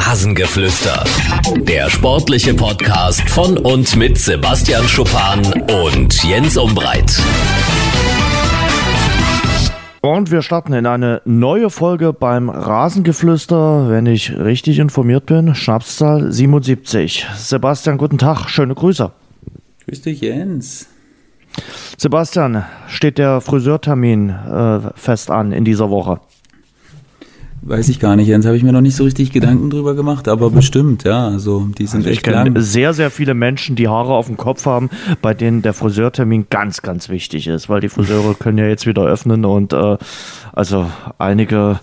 Rasengeflüster. Der sportliche Podcast von und mit Sebastian Schuppan und Jens Umbreit. Und wir starten in eine neue Folge beim Rasengeflüster, wenn ich richtig informiert bin. Schnapszahl 77. Sebastian, guten Tag, schöne Grüße. Grüß dich, Jens. Sebastian, steht der Friseurtermin äh, fest an in dieser Woche? Weiß ich gar nicht, Jens, habe ich mir noch nicht so richtig Gedanken drüber gemacht, aber bestimmt, ja. Also die sind also echt ich kenne lang. sehr, sehr viele Menschen, die Haare auf dem Kopf haben, bei denen der Friseurtermin ganz, ganz wichtig ist, weil die Friseure können ja jetzt wieder öffnen und äh, also einige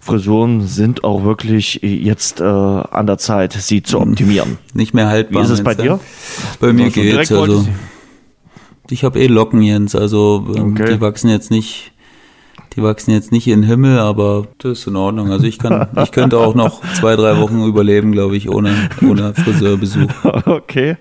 Frisuren sind auch wirklich jetzt äh, an der Zeit, sie zu optimieren. Nicht mehr haltbar. Wie ist es bei dir? Bei mir Also geht's. Also ich habe eh Locken, Jens. Also ähm, Okay. die wachsen jetzt nicht, die wachsen jetzt nicht in den Himmel, aber das ist in Ordnung. Also ich kann, ich könnte auch noch zwei, drei Wochen überleben, glaube ich, ohne, ohne Friseurbesuch. Okay.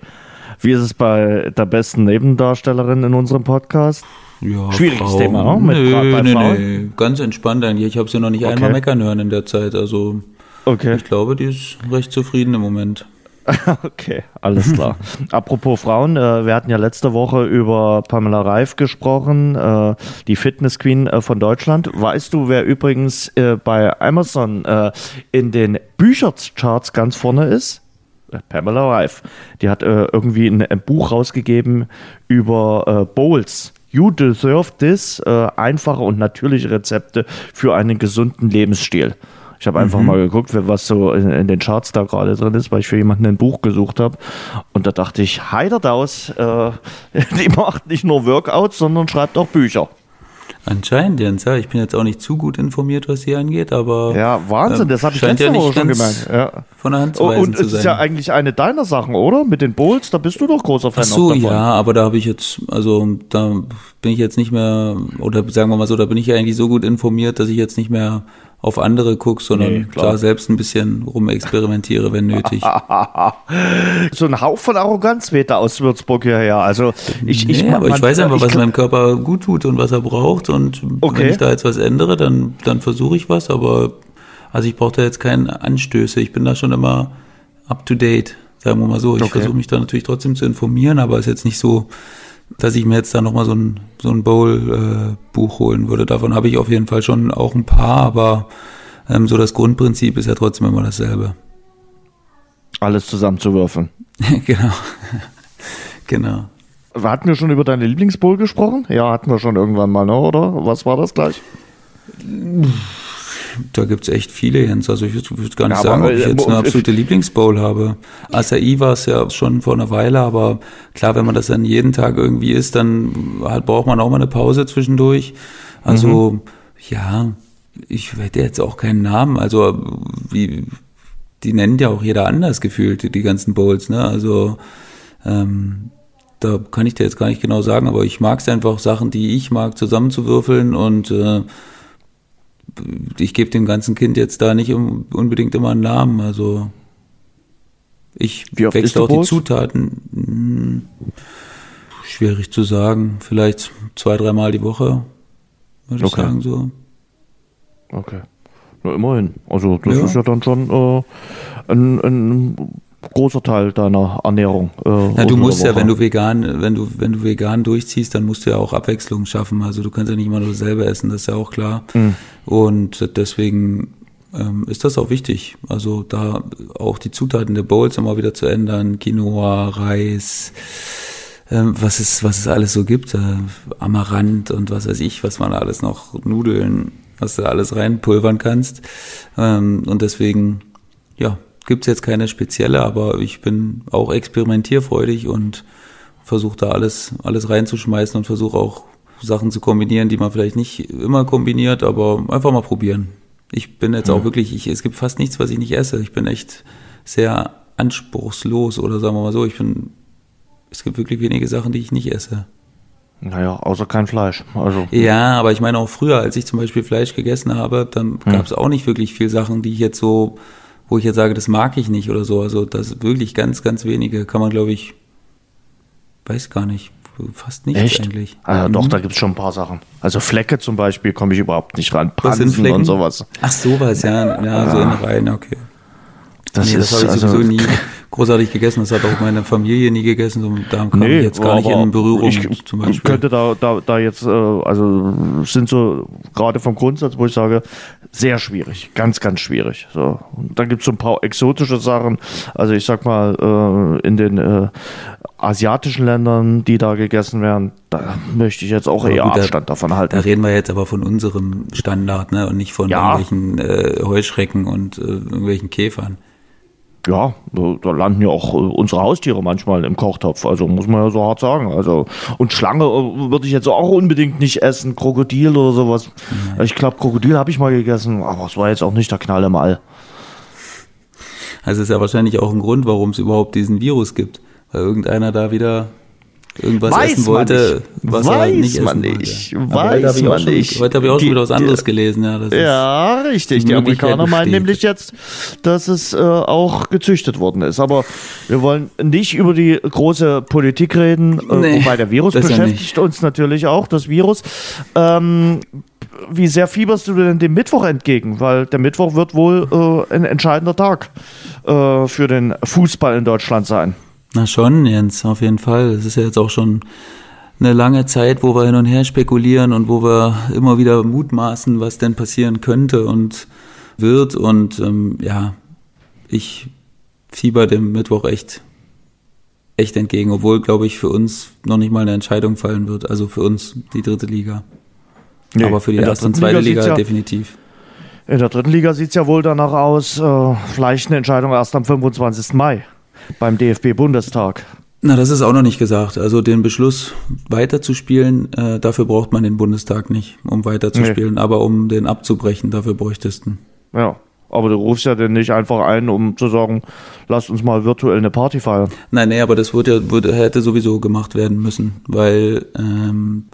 Wie ist es bei der besten Nebendarstellerin in unserem Podcast? Ja, Schwieriges Frauen. Thema, ne? Mit nee, Frauen? nee, ganz entspannt eigentlich. Ich habe sie noch nicht Okay. einmal meckern hören in der Zeit. Also Okay. ich glaube, die ist recht zufrieden im Moment. Okay, alles klar. Apropos Frauen, äh, wir hatten ja letzte Woche über Pamela Reif gesprochen, äh, die Fitness Queen äh, von Deutschland. Weißt du, wer übrigens äh, bei Amazon äh, in den Büchercharts ganz vorne ist? Äh, Pamela Reif. Die hat irgendwie ein, ein Buch rausgegeben über Bowls. You deserve this. Einfache und natürliche Rezepte für einen gesunden Lebensstil. Ich habe einfach mal geguckt, was so in, in den Charts da gerade drin ist, weil ich für jemanden ein Buch gesucht habe. Und da dachte ich, heidert aus, äh, die macht nicht nur Workouts, sondern schreibt auch Bücher. Anscheinend, Jens, ja. Ich bin jetzt auch nicht zu gut informiert, was hier angeht, aber Ja, Wahnsinn, ähm, das habe ich letzte ja Woche schon gemerkt. Ja. von der Hand zu Oh, weisen und zu es ist ja eigentlich eine deiner Sachen, oder? Mit den Bowls, da bist du doch großer Fan Ach so, davon. ja, aber da habe ich jetzt, also da bin ich jetzt nicht mehr, oder sagen wir mal so, da bin ich ja eigentlich so gut informiert, dass ich jetzt nicht mehr auf andere gucke, sondern Nee, da selbst ein bisschen rumexperimentiere, wenn nötig. So ein Hauch von Arroganz weht da aus Würzburg hierher. Also ich, ich, nee, aber man- ich weiß einfach, was glaub- meinem Körper gut tut und was er braucht. Und Okay. wenn ich da jetzt was ändere, dann, dann versuche ich was. Aber also ich brauche da jetzt keine Anstöße. Ich bin da schon immer up to date, sagen wir mal so. Ich Okay. versuche mich da natürlich trotzdem zu informieren, aber es ist jetzt nicht so, dass ich mir jetzt da nochmal so ein, so ein Bowl-Buch holen würde. Davon habe ich auf jeden Fall schon auch ein paar, aber ähm, so das Grundprinzip ist ja trotzdem immer dasselbe. alles zusammenzuwürfeln. genau. genau. Hatten wir schon über deine Lieblingsbowl gesprochen? Ja, hatten wir schon irgendwann mal, ne? oder? Was war das gleich? Da gibt's echt viele, Jens. Also ich würde würd gar nicht Ja, sagen, ob ich äh, jetzt eine absolute Lieblingsbowl habe. Acai war es ja schon vor einer Weile, aber klar, wenn man das dann jeden Tag irgendwie isst, dann halt braucht man auch mal eine Pause zwischendurch. Also Mhm. ja, ich hätte jetzt auch keinen Namen. Also wie die nennt ja auch jeder anders gefühlt, die, die ganzen Bowls, ne? Also ähm, da kann ich dir jetzt gar nicht genau sagen, aber ich mag es einfach, Sachen, die ich mag, zusammenzuwürfeln und äh, ich gebe dem ganzen Kind jetzt da nicht unbedingt immer einen Namen. Also ich wechsle auch die? Zutaten. Hm, schwierig zu sagen. Vielleicht zwei, dreimal die Woche, würde ich Okay. sagen so. Okay. Na, immerhin. Also, das Ja. ist ja dann schon äh, ein, ein großer Teil deiner Ernährung. Äh, unter du musst ja, Woche. wenn du vegan, wenn du, wenn du vegan durchziehst, dann musst du ja auch Abwechslung schaffen. Also du kannst ja nicht immer nur dasselbe essen, das ist ja auch klar. Mhm. Und deswegen ähm, ist das auch wichtig. Also da auch die Zutaten der Bowls immer wieder zu ändern, Quinoa, Reis, ähm, was es, was es alles so gibt, äh, Amaranth und was weiß ich, was man da alles noch, Nudeln, was du da alles reinpulvern kannst. Ähm, und deswegen, ja, gibt's jetzt keine spezielle, aber ich bin auch experimentierfreudig und versuche da alles, alles reinzuschmeißen und versuche auch Sachen zu kombinieren, die man vielleicht nicht immer kombiniert, aber einfach mal probieren. Ich bin jetzt auch wirklich, ich, es gibt fast nichts, was ich nicht esse. Ich bin echt sehr anspruchslos oder sagen wir mal so, ich bin, es gibt wirklich wenige Sachen, die ich nicht esse. Naja, außer kein Fleisch. Also, Ja, aber ich meine auch früher, als ich zum Beispiel Fleisch gegessen habe, dann gab es auch nicht wirklich viel Sachen, die ich jetzt so, wo ich jetzt sage, das mag ich nicht oder so. Also das wirklich ganz, ganz wenige kann man, glaube ich, weiß gar nicht, fast nichts Echt? eigentlich. Ah, ja, Mhm. doch, da gibt es schon ein paar Sachen. Also Flecke zum Beispiel komme ich überhaupt nicht ran. Was sind Pansen Flecken? und sowas. Ach sowas, ja, ja, so in rein, okay. das nee, ist das habe ich also, sowieso nie großartig gegessen. Das hat auch meine Familie nie gegessen. So, da kam Nee, ich jetzt gar nicht in Berührung ich zum Beispiel. könnte da, da, da jetzt, äh, also sind so gerade vom Grundsatz, wo ich sage, sehr schwierig, ganz, ganz schwierig. So. Und dann gibt es so ein paar exotische Sachen. Also ich sag mal, äh, in den äh, asiatischen Ländern, die da gegessen werden, da möchte ich jetzt auch eher gut, da- Abstand davon halten. Da reden wir jetzt aber von unserem Standard, ne? Und nicht von Ja. irgendwelchen äh, Heuschrecken und äh, irgendwelchen Käfern. Ja, da, landen ja auch äh, unsere Haustiere manchmal im Kochtopf. Also muss man ja so hart sagen. Also und Schlange äh, würde ich jetzt auch unbedingt nicht essen. Krokodil oder sowas. Ich glaube, Krokodil habe ich mal gegessen, aber es war jetzt auch nicht der Knall im All. Also ist ja wahrscheinlich auch ein Grund, warum es überhaupt diesen Virus gibt. Weil irgendeiner da wieder irgendwas Weiß essen man wollte, nicht. was er Weiß nicht man essen nicht. wollte. Weiß Aber heute habe ich auch man schon, nicht. Heute habe ich auch Die- schon wieder was anderes die- gelesen. Ja, das ist, Ja, richtig. Die Amerikaner meinen nämlich jetzt, dass es äh, auch gezüchtet worden ist. Aber wir wollen nicht über die große Politik reden, äh, Nee, wobei der Virus das ja beschäftigt uns natürlich auch, das Virus. Ähm, wie sehr fieberst du denn dem Mittwoch entgegen? Weil der Mittwoch wird wohl äh, ein entscheidender Tag äh, für den Fußball in Deutschland sein. Na schon, Jens, auf jeden Fall. Es ist ja jetzt auch schon eine lange Zeit, wo wir hin und her spekulieren und wo wir immer wieder mutmaßen, was denn passieren könnte und wird. Und ähm, ja, ich fieber dem Mittwoch echt, echt entgegen, obwohl, glaube ich, für uns noch nicht mal eine Entscheidung fallen wird. Also für uns die dritte Liga. Nee, Aber für die erste und zweite Liga Liga ja- definitiv. In der dritten Liga sieht es ja wohl danach aus, äh, vielleicht eine Entscheidung erst am 25. Mai beim DFB-Bundestag. Na, das ist auch noch nicht gesagt. Also den Beschluss weiterzuspielen, äh, dafür braucht man den Bundestag nicht, um weiterzuspielen. Aber um den abzubrechen, dafür bräuchtest du ihn. Ja, aber du rufst ja denn nicht einfach ein, um zu sagen, lasst uns mal virtuell eine Party feiern. Nein, nee, aber das würde, ja- würde, hätte sowieso gemacht werden müssen, weil ähm,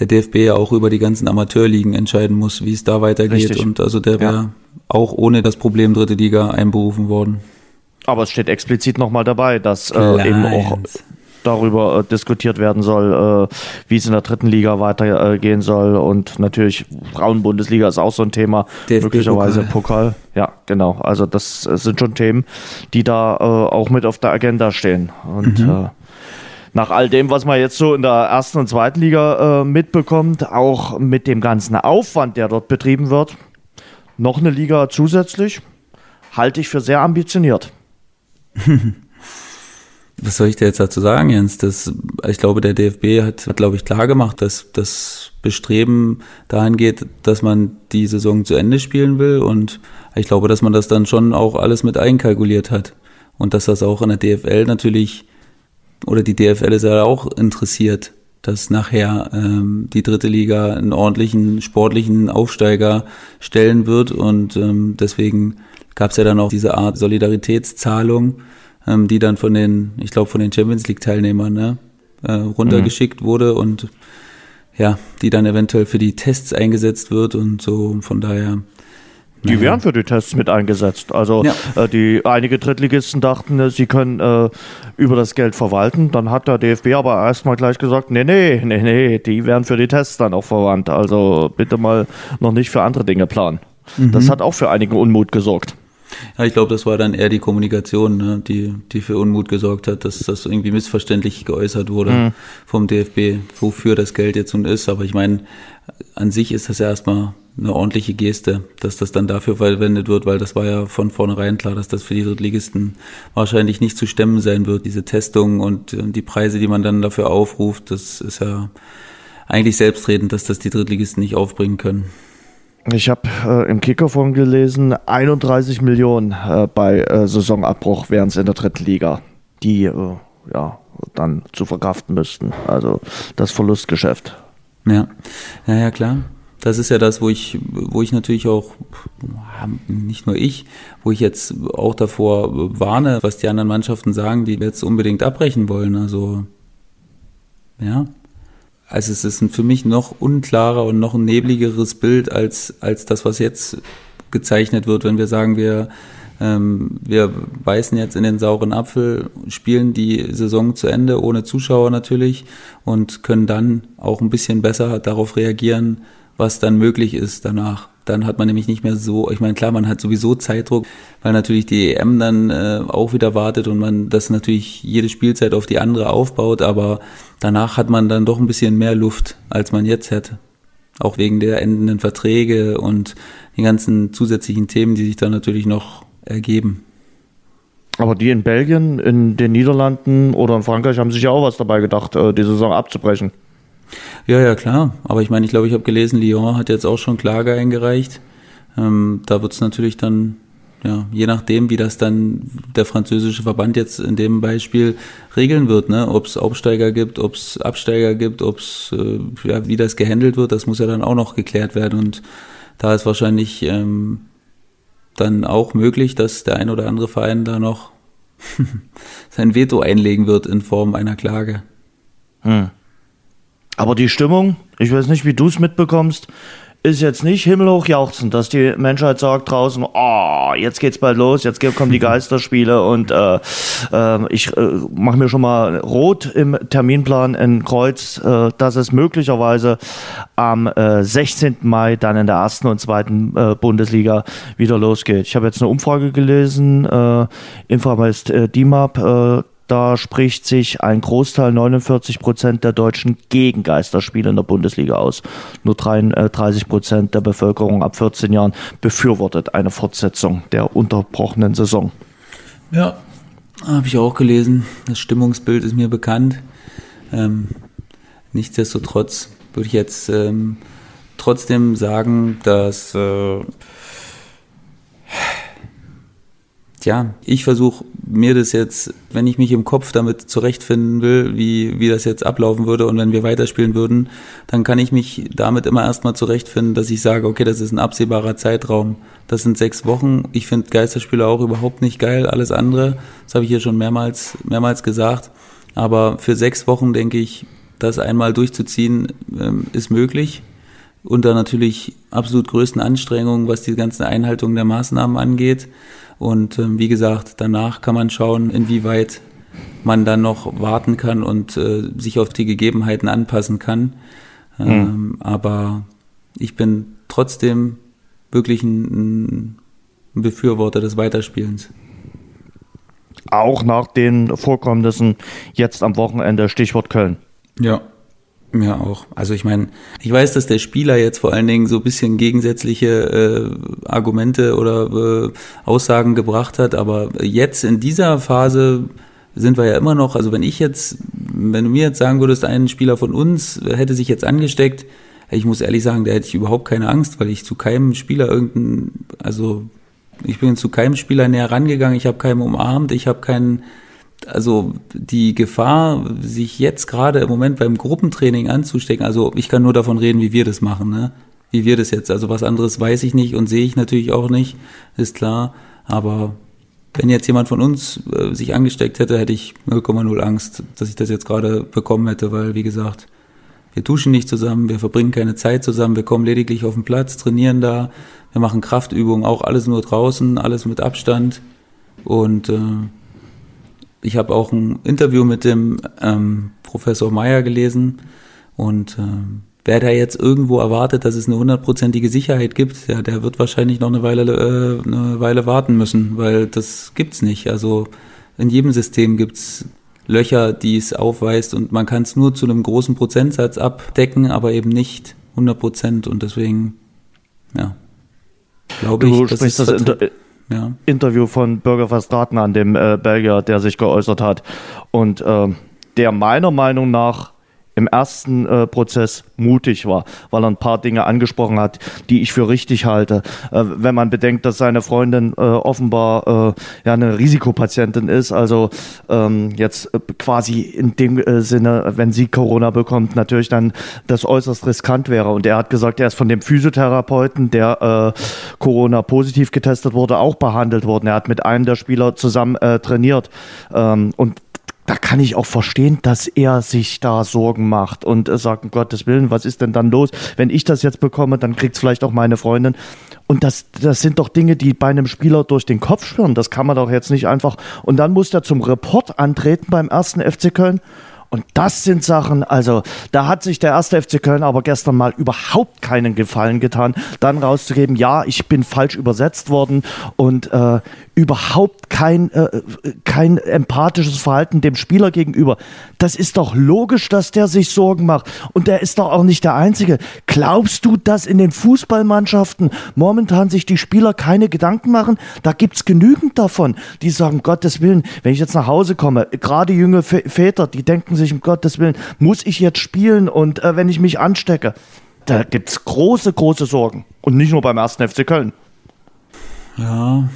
der DFB ja auch über die ganzen Amateurligen entscheiden muss, wie es da weitergeht. Richtig. Und also der wäre Ja. auch ohne das Problem dritte Liga einberufen worden. Aber es steht explizit nochmal dabei, dass äh, eben auch darüber äh, diskutiert werden soll, äh, wie es in der dritten Liga weitergehen gehen soll. Und natürlich, Frauenbundesliga ist auch so ein Thema. DFB möglicherweise Pokal. Pokal. Ja, genau. Also das sind schon Themen, die da äh, auch mit auf der Agenda stehen. Und äh, nach all dem, was man jetzt so in der ersten und zweiten Liga äh, mitbekommt, auch mit dem ganzen Aufwand, der dort betrieben wird, noch eine Liga zusätzlich, halte ich für sehr ambitioniert. Was soll ich dir jetzt dazu sagen, Jens? Das, ich glaube, der DFB hat, hat glaube ich, klar gemacht, dass das Bestreben dahin geht, dass man die Saison zu Ende spielen will. Und ich glaube, dass man das dann schon auch alles mit einkalkuliert hat. Und dass das auch in der DFL natürlich, oder die DFL ist ja auch interessiert, dass nachher ähm, die dritte Liga einen ordentlichen sportlichen Aufsteiger stellen wird. Und ähm, deswegen gab es ja dann auch diese Art Solidaritätszahlung, ähm, die dann von den, ich glaube, von den Champions League-Teilnehmern ne, äh, runtergeschickt wurde und ja, die dann eventuell für die Tests eingesetzt wird und so. Von daher. Die werden für die Tests mit eingesetzt. Also Ja. äh, die einige Drittligisten dachten, äh, sie können äh, über das Geld verwalten. Dann hat der DFB aber erstmal gleich gesagt, nee, nee, nee, nee, die werden für die Tests dann auch verwandt. Also bitte mal noch nicht für andere Dinge planen. Mhm. Das hat auch für einigen Unmut gesorgt. Ja, ich glaube, das war dann eher die Kommunikation, ne, die, die für Unmut gesorgt hat, dass das irgendwie missverständlich geäußert wurde vom DFB, wofür das Geld jetzt nun ist. Aber ich meine, an sich ist das ja erstmal eine ordentliche Geste, dass das dann dafür verwendet wird, weil das war ja von vornherein klar, dass das für die Drittligisten wahrscheinlich nicht zu stemmen sein wird. Diese Testung und die Preise, die man dann dafür aufruft, das ist ja eigentlich selbstredend, dass das die Drittligisten nicht aufbringen können. Ich habe äh, im Kicker von gelesen, 31 Millionen äh, bei äh, Saisonabbruch wären es in der dritten Liga, die äh, ja dann zu verkraften müssten. Also das Verlustgeschäft. Ja, ja, ja, klar. Das ist ja das, wo ich, wo ich natürlich auch, nicht nur ich, wo ich jetzt auch davor warne, was die anderen Mannschaften sagen, die jetzt unbedingt abbrechen wollen. Also, ja. Also es ist ein für mich noch unklarer und noch ein nebligeres Bild als, als das, was jetzt gezeichnet wird, wenn wir sagen, wir, ähm, wir beißen jetzt in den sauren Apfel, spielen die Saison zu Ende, ohne Zuschauer natürlich, und können dann auch ein bisschen besser darauf reagieren, was dann möglich ist danach. Dann hat man nämlich nicht mehr so, ich meine, klar, man hat sowieso Zeitdruck, weil natürlich die EM dann äh, auch wieder wartet und man das natürlich jede Spielzeit auf die andere aufbaut, aber danach hat man dann doch ein bisschen mehr Luft, als man jetzt hätte. Auch wegen der endenden Verträge und den ganzen zusätzlichen Themen, die sich dann natürlich noch ergeben. Aber die in Belgien, in den Niederlanden oder in Frankreich haben sich ja auch was dabei gedacht, äh, die Saison abzubrechen. Ja, ja, klar. Aber ich meine, ich glaube, ich habe gelesen, Lyon hat jetzt auch schon Klage eingereicht. Ähm, da wird es natürlich dann, ja, je nachdem, wie das dann der französische Verband jetzt in dem Beispiel regeln wird, ne? ob es Aufsteiger gibt, ob es Absteiger gibt, ob es, äh, ja, wie das gehandelt wird, das muss ja dann auch noch geklärt werden. Und da ist wahrscheinlich ähm, dann auch möglich, dass der ein oder andere Verein da noch sein Veto einlegen wird in Form einer Klage. Hm. Aber die Stimmung, ich weiß nicht, wie du es mitbekommst, ist jetzt nicht himmelhoch jauchzend, dass die Menschheit sagt draußen, oh, jetzt geht's bald los, jetzt kommen die Geisterspiele und äh, äh, ich äh, mache mir schon mal rot im Terminplan ein Kreuz, äh, dass es möglicherweise am äh, 16. Mai dann in der ersten und zweiten äh, Bundesliga wieder losgeht. Ich habe jetzt eine Umfrage gelesen, äh, Inframest äh, DIMAP, äh, da spricht sich ein Großteil, 49 Prozent der Deutschen gegen Geisterspiele in der Bundesliga aus. Nur 33 Prozent der Bevölkerung ab 14 Jahren befürwortet eine Fortsetzung der unterbrochenen Saison. Ja, habe ich auch gelesen. Das Stimmungsbild ist mir bekannt. Ähm, nichtsdestotrotz würde ich jetzt ähm, trotzdem sagen, dass äh, ja, ich versuche mir das jetzt, wenn ich mich im Kopf damit zurechtfinden will, wie, wie das jetzt ablaufen würde und wenn wir weiterspielen würden, dann kann ich mich damit immer erstmal zurechtfinden, dass ich sage, okay, das ist ein absehbarer Zeitraum. Das sind sechs Wochen. Ich finde Geisterspiele auch überhaupt nicht geil. Alles andere, das habe ich hier schon mehrmals, mehrmals gesagt. Aber für sechs Wochen denke ich, das einmal durchzuziehen, ähm, ist möglich. Unter natürlich absolut größten Anstrengungen, was die ganze Einhaltung der Maßnahmen angeht. Und ähm, wie gesagt, danach kann man schauen, inwieweit man dann noch warten kann und äh, sich auf die Gegebenheiten anpassen kann. Ähm, mhm. Aber ich bin trotzdem wirklich ein, ein Befürworter des Weiterspielens. Auch nach den Vorkommnissen jetzt am Wochenende, Stichwort Köln. Ja, ja, auch. Also ich meine, ich weiß, dass der Spieler jetzt vor allen Dingen so ein bisschen gegensätzliche äh, Argumente oder äh, Aussagen gebracht hat, aber jetzt in dieser Phase sind wir ja immer noch, also wenn ich jetzt, wenn du mir jetzt sagen würdest, ein Spieler von uns hätte sich jetzt angesteckt, ich muss ehrlich sagen, da hätte ich überhaupt keine Angst, weil ich zu keinem Spieler irgendein, also ich bin zu keinem Spieler näher rangegangen, ich habe keinen umarmt, ich habe keinen also die Gefahr, sich jetzt gerade im Moment beim Gruppentraining anzustecken, also ich kann nur davon reden, wie wir das machen, ne? Wie wir das jetzt, also was anderes weiß ich nicht und sehe ich natürlich auch nicht, ist klar. Aber wenn jetzt jemand von uns äh, sich angesteckt hätte, hätte ich 0,0 Angst, dass ich das jetzt gerade bekommen hätte, weil wie gesagt, wir duschen nicht zusammen, wir verbringen keine Zeit zusammen, wir kommen lediglich auf den Platz, trainieren da, wir machen Kraftübungen, auch alles nur draußen, alles mit Abstand und äh, ich habe auch ein Interview mit dem ähm, Professor Meyer gelesen und ähm, wer da jetzt irgendwo erwartet, dass es eine hundertprozentige Sicherheit gibt, ja, der wird wahrscheinlich noch eine Weile, äh, eine Weile warten müssen, weil das gibt's nicht. Also in jedem System gibt's Löcher, die es aufweist und man kann es nur zu einem großen Prozentsatz abdecken, aber eben nicht 100 Prozent und deswegen, ja, glaube ich, das ist das ja. Interview von Bürger Verstraten an dem äh, Belgier, der sich geäußert hat. Und äh, der meiner Meinung nach im ersten äh, Prozess mutig war, weil er ein paar Dinge angesprochen hat, die ich für richtig halte. Äh, wenn man bedenkt, dass seine Freundin äh, offenbar äh, ja eine Risikopatientin ist, also ähm, jetzt äh, quasi in dem äh, Sinne, wenn sie Corona bekommt, natürlich dann das äußerst riskant wäre. Und er hat gesagt, er ist von dem Physiotherapeuten, der Corona positiv getestet wurde, auch behandelt worden. Er hat mit einem der Spieler zusammen trainiert. Ähm, und da kann ich auch verstehen, dass er sich da Sorgen macht und sagt, um Gottes Willen, was ist denn dann los? Wenn ich das jetzt bekomme, dann kriegt es vielleicht auch meine Freundin. Und das, das sind doch Dinge, die bei einem Spieler durch den Kopf schwirren. Das kann man doch jetzt nicht einfach. Und dann muss er zum Report antreten beim ersten FC Köln Und das sind Sachen, also da hat sich der erste FC Köln aber gestern mal überhaupt keinen Gefallen getan, dann rauszugeben, ja, ich bin falsch übersetzt worden und äh, überhaupt kein, äh, kein empathisches Verhalten dem Spieler gegenüber. Das ist doch logisch, dass der sich Sorgen macht. Und der ist doch auch nicht der Einzige. Glaubst du, dass in den Fußballmannschaften momentan sich die Spieler keine Gedanken machen? Da gibt's genügend davon, die sagen, Gottes Willen, wenn ich jetzt nach Hause komme, gerade junge Väter, die denken sich, um Gottes Willen, muss ich jetzt spielen und äh, wenn ich mich anstecke? Da gibt's große, große Sorgen. Und nicht nur beim ersten FC Köln. Ja,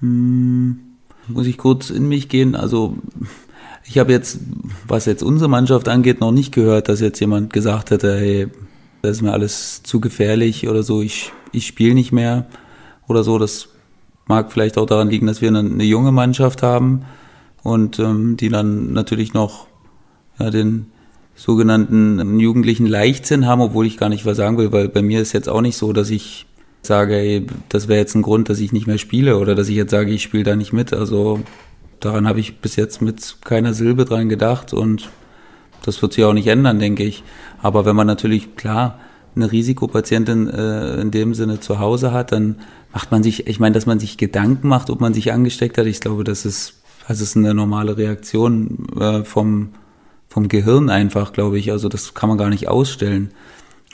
hm, muss ich kurz in mich gehen. Also ich habe jetzt, was jetzt unsere Mannschaft angeht, noch nicht gehört, dass jetzt jemand gesagt hätte, hey, das ist mir alles zu gefährlich oder so, ich, ich spiele nicht mehr oder so. Das mag vielleicht auch daran liegen, dass wir eine, eine junge Mannschaft haben und ähm, die dann natürlich noch ja, den sogenannten jugendlichen Leichtsinn haben, obwohl ich gar nicht was sagen will, weil bei mir ist jetzt auch nicht so, dass ich sage, ey, das wäre jetzt ein Grund, dass ich nicht mehr spiele oder dass ich jetzt sage, ich spiele da nicht mit. Also daran habe ich bis jetzt mit keiner Silbe dran gedacht und das wird sich auch nicht ändern, denke ich. Aber wenn man natürlich klar eine Risikopatientin äh, in dem Sinne zu Hause hat, dann macht man sich, ich meine, dass man sich Gedanken macht, ob man sich angesteckt hat. Ich glaube, das ist, das ist eine normale Reaktion äh, vom, vom Gehirn einfach, glaube ich. Also das kann man gar nicht ausstellen.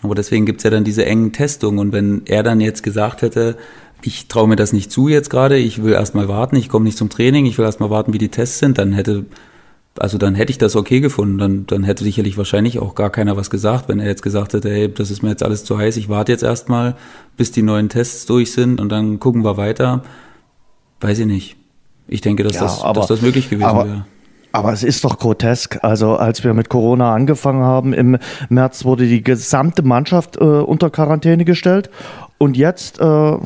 Aber deswegen gibt's ja dann diese engen Testungen. Und wenn er dann jetzt gesagt hätte, ich traue mir das nicht zu jetzt gerade, ich will erstmal warten, ich komme nicht zum Training, ich will erstmal warten, wie die Tests sind, dann hätte, also dann hätte ich das okay gefunden. Dann, dann hätte sicherlich wahrscheinlich auch gar keiner was gesagt, wenn er jetzt gesagt hätte, hey, das ist mir jetzt alles zu heiß, ich warte jetzt erstmal, bis die neuen Tests durch sind und dann gucken wir weiter. Weiß ich nicht. Ich denke, dass, ja, das, aber, dass das möglich gewesen wäre. Aber es ist doch grotesk. Also als wir mit Corona angefangen haben im März, wurde die gesamte Mannschaft äh, unter Quarantäne gestellt. Und jetzt, äh,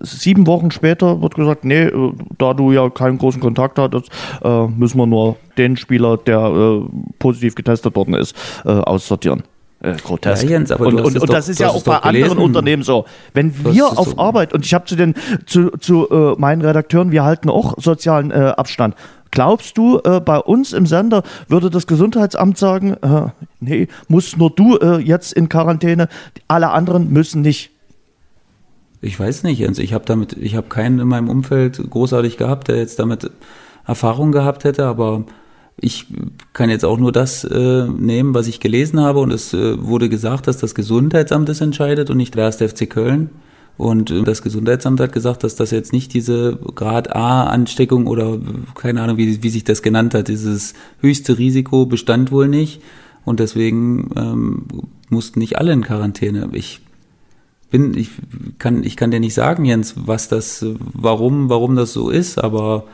sieben Wochen später, wird gesagt, nee, äh, da du ja keinen großen Kontakt hattest, äh, müssen wir nur den Spieler, der äh, positiv getestet worden ist, äh, aussortieren. Äh, grotesk. Ja, Jens, und, und, und das ist ja auch bei anderen. Unternehmen so. Wenn wir auf so. Arbeit, und ich habe zu den zu, zu äh, meinen Redakteuren, wir halten auch sozialen äh, Abstand. Glaubst du, äh, bei uns im Sender würde das Gesundheitsamt sagen, äh, nee, musst nur du äh, jetzt in Quarantäne, alle anderen müssen nicht? Ich weiß nicht, Jens. Ich habe damit, ich habe keinen in meinem Umfeld großartig gehabt, der jetzt damit Erfahrung gehabt hätte, aber ich kann jetzt auch nur das äh, nehmen, was ich gelesen habe und es äh, wurde gesagt, dass das Gesundheitsamt es entscheidet und nicht der FC Köln. Und äh, das Gesundheitsamt hat gesagt, dass das jetzt nicht diese Grad A-Ansteckung oder keine Ahnung, wie, wie sich das genannt hat, dieses höchste Risiko bestand wohl nicht. Und deswegen ähm, mussten nicht alle in Quarantäne. Ich bin, ich kann, ich kann dir nicht sagen, Jens, was das, warum, warum das so ist, aber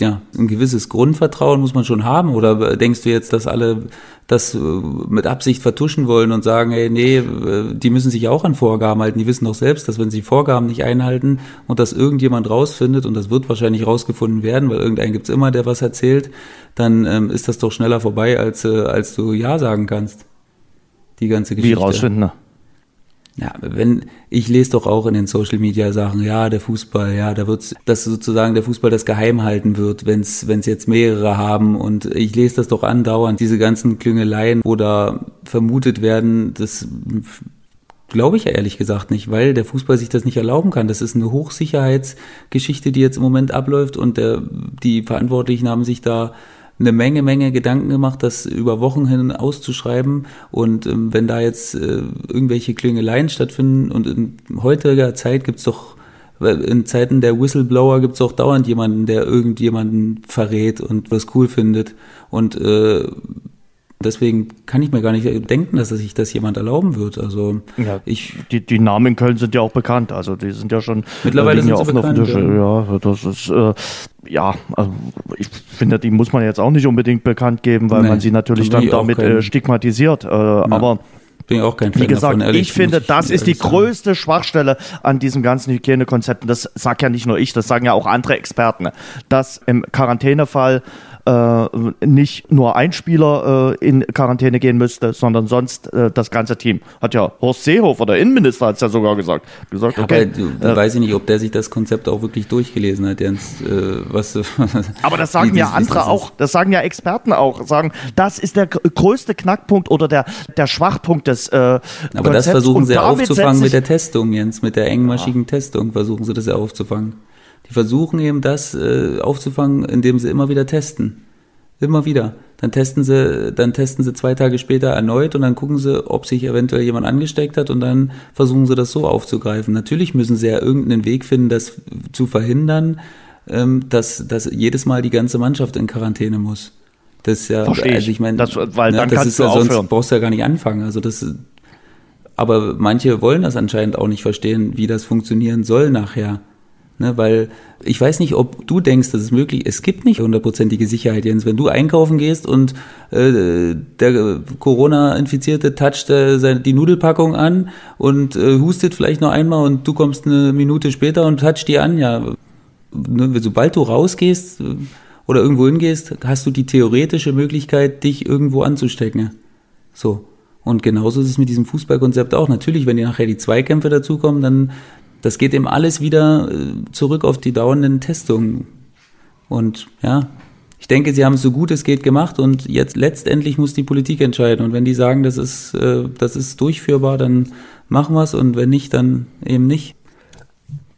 ja, ein gewisses Grundvertrauen muss man schon haben. Oder denkst du jetzt, dass alle das äh, mit Absicht vertuschen wollen und sagen, hey, nee, äh, die müssen sich auch an Vorgaben halten. Die wissen doch selbst, dass wenn sie Vorgaben nicht einhalten und das irgendjemand rausfindet, und das wird wahrscheinlich rausgefunden werden, weil irgendeinen gibt's immer, der was erzählt, dann ähm, ist das doch schneller vorbei, als, äh, als du Ja sagen kannst. Die ganze Geschichte. Wie rausfinden, ne? Ja, wenn, ich lese doch auch in den Social Media Sachen, ja, der Fußball, ja, da wird's, dass sozusagen der Fußball das geheim halten wird, wenn's, wenn's jetzt mehrere haben und ich lese das doch andauernd, diese ganzen Klüngeleien, da vermutet werden, das glaube ich ja ehrlich gesagt nicht, weil der Fußball sich das nicht erlauben kann. Das ist eine Hochsicherheitsgeschichte, die jetzt im Moment abläuft und der, die Verantwortlichen haben sich da eine Menge, Menge Gedanken gemacht, das über Wochen hin auszuschreiben. Und ähm, wenn da jetzt äh, irgendwelche Klingeleien stattfinden und in heutiger Zeit gibt's doch, in Zeiten der Whistleblower gibt's auch dauernd jemanden, der irgendjemanden verrät und was cool findet. Und äh, Deswegen kann ich mir gar nicht denken, dass sich das jemand erlauben wird. Also ja, ich die, die Namen in Köln sind ja auch bekannt. Also die sind ja schon mittlerweile sind ja offen bekannt, auf dem Tisch. Ja. ja, das ist äh, ja, also ich finde, die muss man jetzt auch nicht unbedingt bekannt geben, weil nee, man sie natürlich dann damit äh, stigmatisiert. Äh, ja. Aber bin auch kein Fan Wie gesagt, davon, ich finde, das ist die sagen. größte Schwachstelle an diesem ganzen Hygienekonzept. Und das sagt ja nicht nur ich, das sagen ja auch andere Experten, dass im Quarantänefall äh, nicht nur ein Spieler äh, in Quarantäne gehen müsste, sondern sonst äh, das ganze Team. Hat ja Horst Seehofer, der Innenminister, hat es ja sogar gesagt. gesagt ja, okay, du äh, weiß ich nicht, ob der sich das Konzept auch wirklich durchgelesen hat, Jens. Äh, was, aber das sagen ja andere auch, das sagen ja Experten auch, sagen, das ist der größte Knackpunkt oder der, der Schwachpunkt des äh, Aber Konzepts. das versuchen sie aufzufangen mit der Testung, Jens, mit der engmaschigen ja. Testung versuchen sie das ja aufzufangen. Die versuchen eben das äh, aufzufangen, indem sie immer wieder testen. Immer wieder. Dann testen sie, dann testen sie zwei Tage später erneut und dann gucken sie, ob sich eventuell jemand angesteckt hat und dann versuchen sie das so aufzugreifen. Natürlich müssen sie ja irgendeinen Weg finden, das zu verhindern, ähm, dass, dass jedes Mal die ganze Mannschaft in Quarantäne muss. Das ist ja, Verstehe also ich meine, weil ne, dann das ist ja, aufhören. sonst brauchst du ja gar nicht anfangen. Also das, aber manche wollen das anscheinend auch nicht verstehen, wie das funktionieren soll nachher. Ne, weil ich weiß nicht, ob du denkst, dass es möglich ist. Es gibt nicht hundertprozentige Sicherheit, Jens. Wenn du einkaufen gehst und äh, der Corona-Infizierte toucht äh, die Nudelpackung an und äh, hustet vielleicht noch einmal und du kommst eine Minute später und toucht die an, ja. Ne, sobald du rausgehst äh, oder irgendwo hingehst, hast du die theoretische Möglichkeit, dich irgendwo anzustecken. So. Und genauso ist es mit diesem Fußballkonzept auch. Natürlich, wenn dir nachher die Zweikämpfe dazukommen, dann das geht eben alles wieder äh, zurück auf die dauernden Testungen. Und ja, ich denke, sie haben es so gut es geht gemacht und jetzt letztendlich muss die Politik entscheiden. Und wenn die sagen, das ist, äh, das ist durchführbar, dann machen wir es und wenn nicht, dann eben nicht.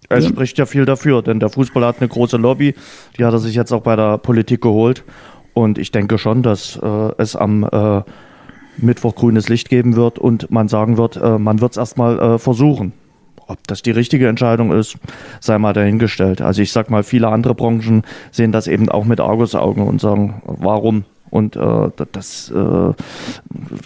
Es ja. spricht ja viel dafür, denn der Fußball hat eine große Lobby, die hat er sich jetzt auch bei der Politik geholt. Und ich denke schon, dass äh, es am äh, Mittwoch grünes Licht geben wird und man sagen wird, äh, man wird es erstmal äh, versuchen. Ob das die richtige Entscheidung ist, sei mal dahingestellt. Also ich sag mal, viele andere Branchen sehen das eben auch mit Argusaugen und sagen, warum? Und äh, das äh,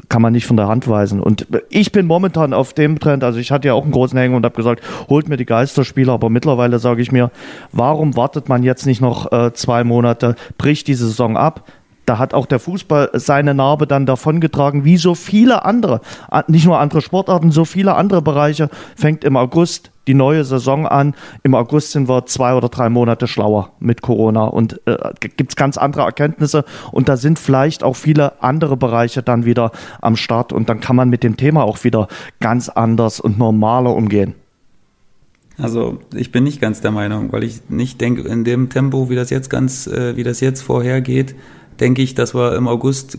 kann man nicht von der Hand weisen. Und ich bin momentan auf dem Trend, also ich hatte ja auch einen großen Hänger und habe gesagt, holt mir die Geisterspieler, aber mittlerweile sage ich mir, warum wartet man jetzt nicht noch äh, zwei Monate, bricht die Saison ab, da hat auch der Fußball seine Narbe dann davongetragen, wie so viele andere, nicht nur andere Sportarten, so viele andere Bereiche, fängt im August die neue Saison an. Im August sind wir zwei oder drei Monate schlauer mit Corona und äh, gibt es ganz andere Erkenntnisse und da sind vielleicht auch viele andere Bereiche dann wieder am Start und dann kann man mit dem Thema auch wieder ganz anders und normaler umgehen. Also ich bin nicht ganz der Meinung, weil ich nicht denke, in dem Tempo, wie das jetzt ganz, äh, wie das jetzt vorhergeht, denke ich, dass wir im August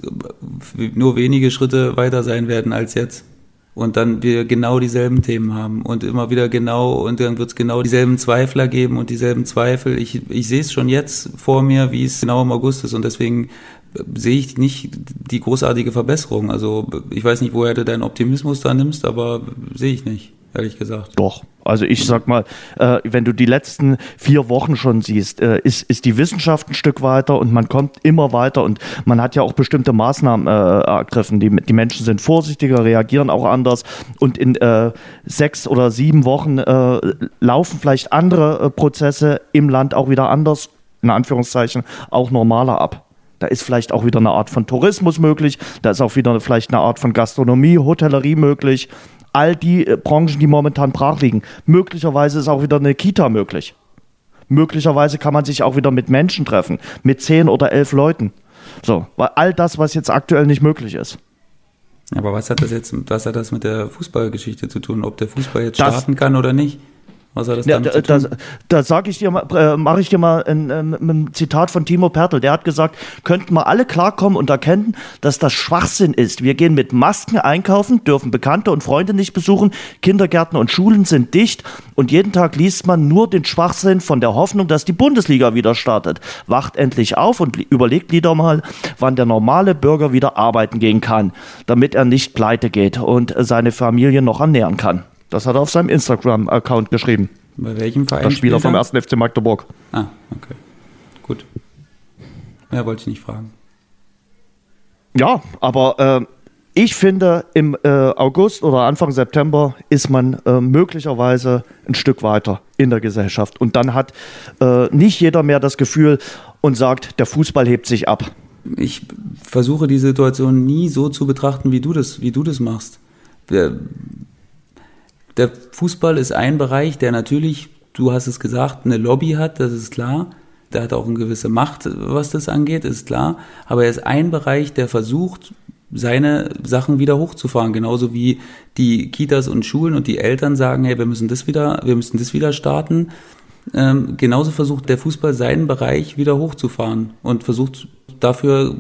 nur wenige Schritte weiter sein werden als jetzt. Und dann wir genau dieselben Themen haben und immer wieder genau, und dann wird es genau dieselben Zweifler geben und dieselben Zweifel. Ich, ich sehe es schon jetzt vor mir, wie es genau im August ist. Und deswegen sehe ich nicht die großartige Verbesserung. Also ich weiß nicht, woher du deinen Optimismus da nimmst, aber sehe ich nicht ehrlich gesagt. Doch. Also ich sag mal, äh, wenn du die letzten vier Wochen schon siehst, äh, ist, ist die Wissenschaft ein Stück weiter und man kommt immer weiter und man hat ja auch bestimmte Maßnahmen äh, ergriffen. Die, die Menschen sind vorsichtiger, reagieren auch anders und in äh, sechs oder sieben Wochen äh, laufen vielleicht andere äh, Prozesse im Land auch wieder anders, in Anführungszeichen, auch normaler ab. Da ist vielleicht auch wieder eine Art von Tourismus möglich, da ist auch wieder vielleicht eine Art von Gastronomie, Hotellerie möglich all die äh, Branchen, die momentan brach liegen. Möglicherweise ist auch wieder eine Kita möglich. Möglicherweise kann man sich auch wieder mit Menschen treffen, mit zehn oder elf Leuten. So, weil all das, was jetzt aktuell nicht möglich ist. Aber was hat das jetzt, was hat das mit der Fußballgeschichte zu tun? Ob der Fußball jetzt das, starten kann oder nicht? Was hat das ja, damit da, zu tun? Da, da sage ich dir mal, äh, mache ich dir mal ein, ein, ein, Zitat von Timo Pertl. Der hat gesagt, könnten wir alle klarkommen und erkennen, dass das Schwachsinn ist. Wir gehen mit Masken einkaufen, dürfen Bekannte und Freunde nicht besuchen, Kindergärten und Schulen sind dicht und jeden Tag liest man nur den Schwachsinn von der Hoffnung, dass die Bundesliga wieder startet. Wacht endlich auf und überlegt wieder mal, wann der normale Bürger wieder arbeiten gehen kann, damit er nicht pleite geht und seine Familie noch ernähren kann. Das hat er auf seinem Instagram-Account geschrieben. Bei welchem Verein? Der Spieler vom 1. FC Magdeburg. Ah, okay. Gut. Mehr wollte ich nicht fragen. Ja, aber äh, ich finde, im äh, August oder Anfang September ist man äh, möglicherweise ein Stück weiter in der Gesellschaft. Und dann hat äh, nicht jeder mehr das Gefühl und sagt, der Fußball hebt sich ab. Ich versuche die Situation nie so zu betrachten, wie du das, wie du das machst. Wir, der Fußball ist ein Bereich, der natürlich, du hast es gesagt, eine Lobby hat, das ist klar. der hat auch eine gewisse Macht, was das angeht, ist klar. Aber er ist ein Bereich, der versucht, seine Sachen wieder hochzufahren, genauso wie die Kitas und Schulen und die Eltern sagen, hey, wir müssen das wieder, wir müssen das wieder starten. Ähm, genauso versucht der Fußball seinen Bereich wieder hochzufahren und versucht dafür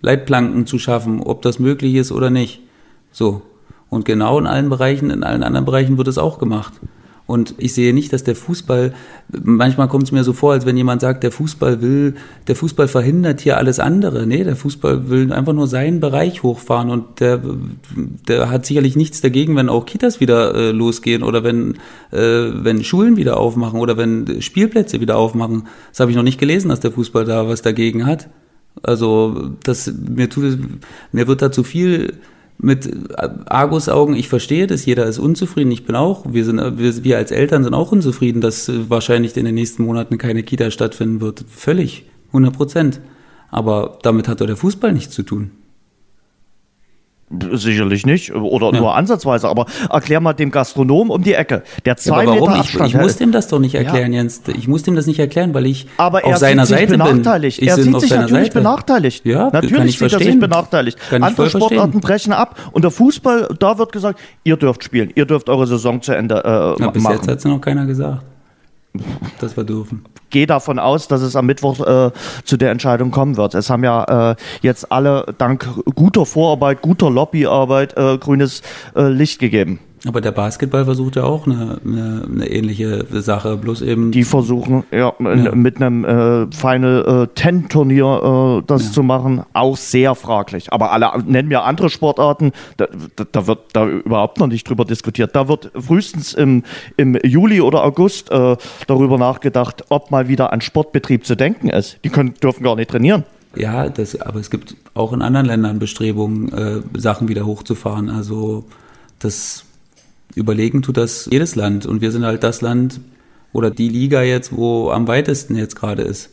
Leitplanken zu schaffen, ob das möglich ist oder nicht. So. Und genau in allen Bereichen, in allen anderen Bereichen wird es auch gemacht. Und ich sehe nicht, dass der Fußball, manchmal kommt es mir so vor, als wenn jemand sagt, der Fußball will, der Fußball verhindert hier alles andere. Nee, der Fußball will einfach nur seinen Bereich hochfahren und der, der hat sicherlich nichts dagegen, wenn auch Kitas wieder äh, losgehen oder wenn, äh, wenn Schulen wieder aufmachen oder wenn Spielplätze wieder aufmachen. Das habe ich noch nicht gelesen, dass der Fußball da was dagegen hat. Also das mir tut mir wird da zu viel mit Argusaugen, ich verstehe das, jeder ist unzufrieden, ich bin auch, wir sind, wir, wir als Eltern sind auch unzufrieden, dass wahrscheinlich in den nächsten Monaten keine Kita stattfinden wird. Völlig, 100 Prozent. Aber damit hat doch der Fußball nichts zu tun. Sicherlich nicht oder ja. nur ansatzweise, aber erklär mal dem Gastronom um die Ecke, der zwei ja, Meter Abstand Ich, ich muss dem das doch nicht erklären, ja. Jens. Ich muss dem das nicht erklären, weil ich aber auf seiner Seite benachteiligt. bin. Ich er sieht sich natürlich Seite. benachteiligt. Ja, natürlich sieht er sich benachteiligt. Kann Andere Sportarten brechen ab und der Fußball, da wird gesagt, ihr dürft spielen, ihr dürft eure Saison zu Ende äh, Na, bis machen. Bis jetzt hat es noch keiner gesagt dass wir dürfen. Gehe davon aus, dass es am Mittwoch äh, zu der Entscheidung kommen wird. Es haben ja äh, jetzt alle dank guter Vorarbeit, guter Lobbyarbeit äh, grünes äh, Licht gegeben. Aber der Basketball versucht ja auch eine, eine, eine ähnliche Sache, bloß eben. Die versuchen ja, ja. mit einem äh, Final äh, Ten Turnier äh, das ja. zu machen, auch sehr fraglich. Aber alle nennen mir andere Sportarten, da, da, wird da überhaupt noch nicht drüber diskutiert. Da wird frühestens im, im Juli oder August äh, darüber nachgedacht, ob mal wieder an Sportbetrieb zu denken ist. Die können, dürfen gar nicht trainieren. Ja, das, aber es gibt auch in anderen Ländern Bestrebungen, äh, Sachen wieder hochzufahren. Also das überlegen tut das jedes Land. Und wir sind halt das Land oder die Liga jetzt, wo am weitesten jetzt gerade ist.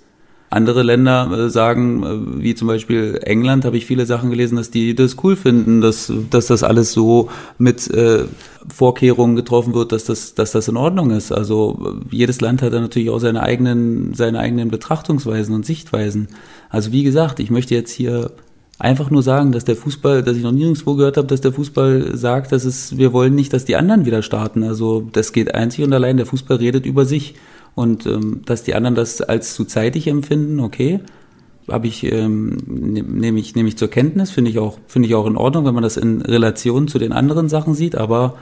Andere Länder äh, sagen, äh, wie zum Beispiel England, habe ich viele Sachen gelesen, dass die das cool finden, dass, dass das alles so mit äh, Vorkehrungen getroffen wird, dass das, dass das in Ordnung ist. Also jedes Land hat da natürlich auch seine eigenen, seine eigenen Betrachtungsweisen und Sichtweisen. Also wie gesagt, ich möchte jetzt hier einfach nur sagen, dass der Fußball, dass ich noch nirgendwo gehört habe, dass der Fußball sagt, dass es, wir wollen nicht, dass die anderen wieder starten. Also das geht einzig und allein, der Fußball redet über sich. Und ähm, dass die anderen das als zu zeitig empfinden, okay, habe ich ähm, ne, nehme ich nehme ich zur Kenntnis, finde ich auch finde ich auch in Ordnung, wenn man das in Relation zu den anderen Sachen sieht. Aber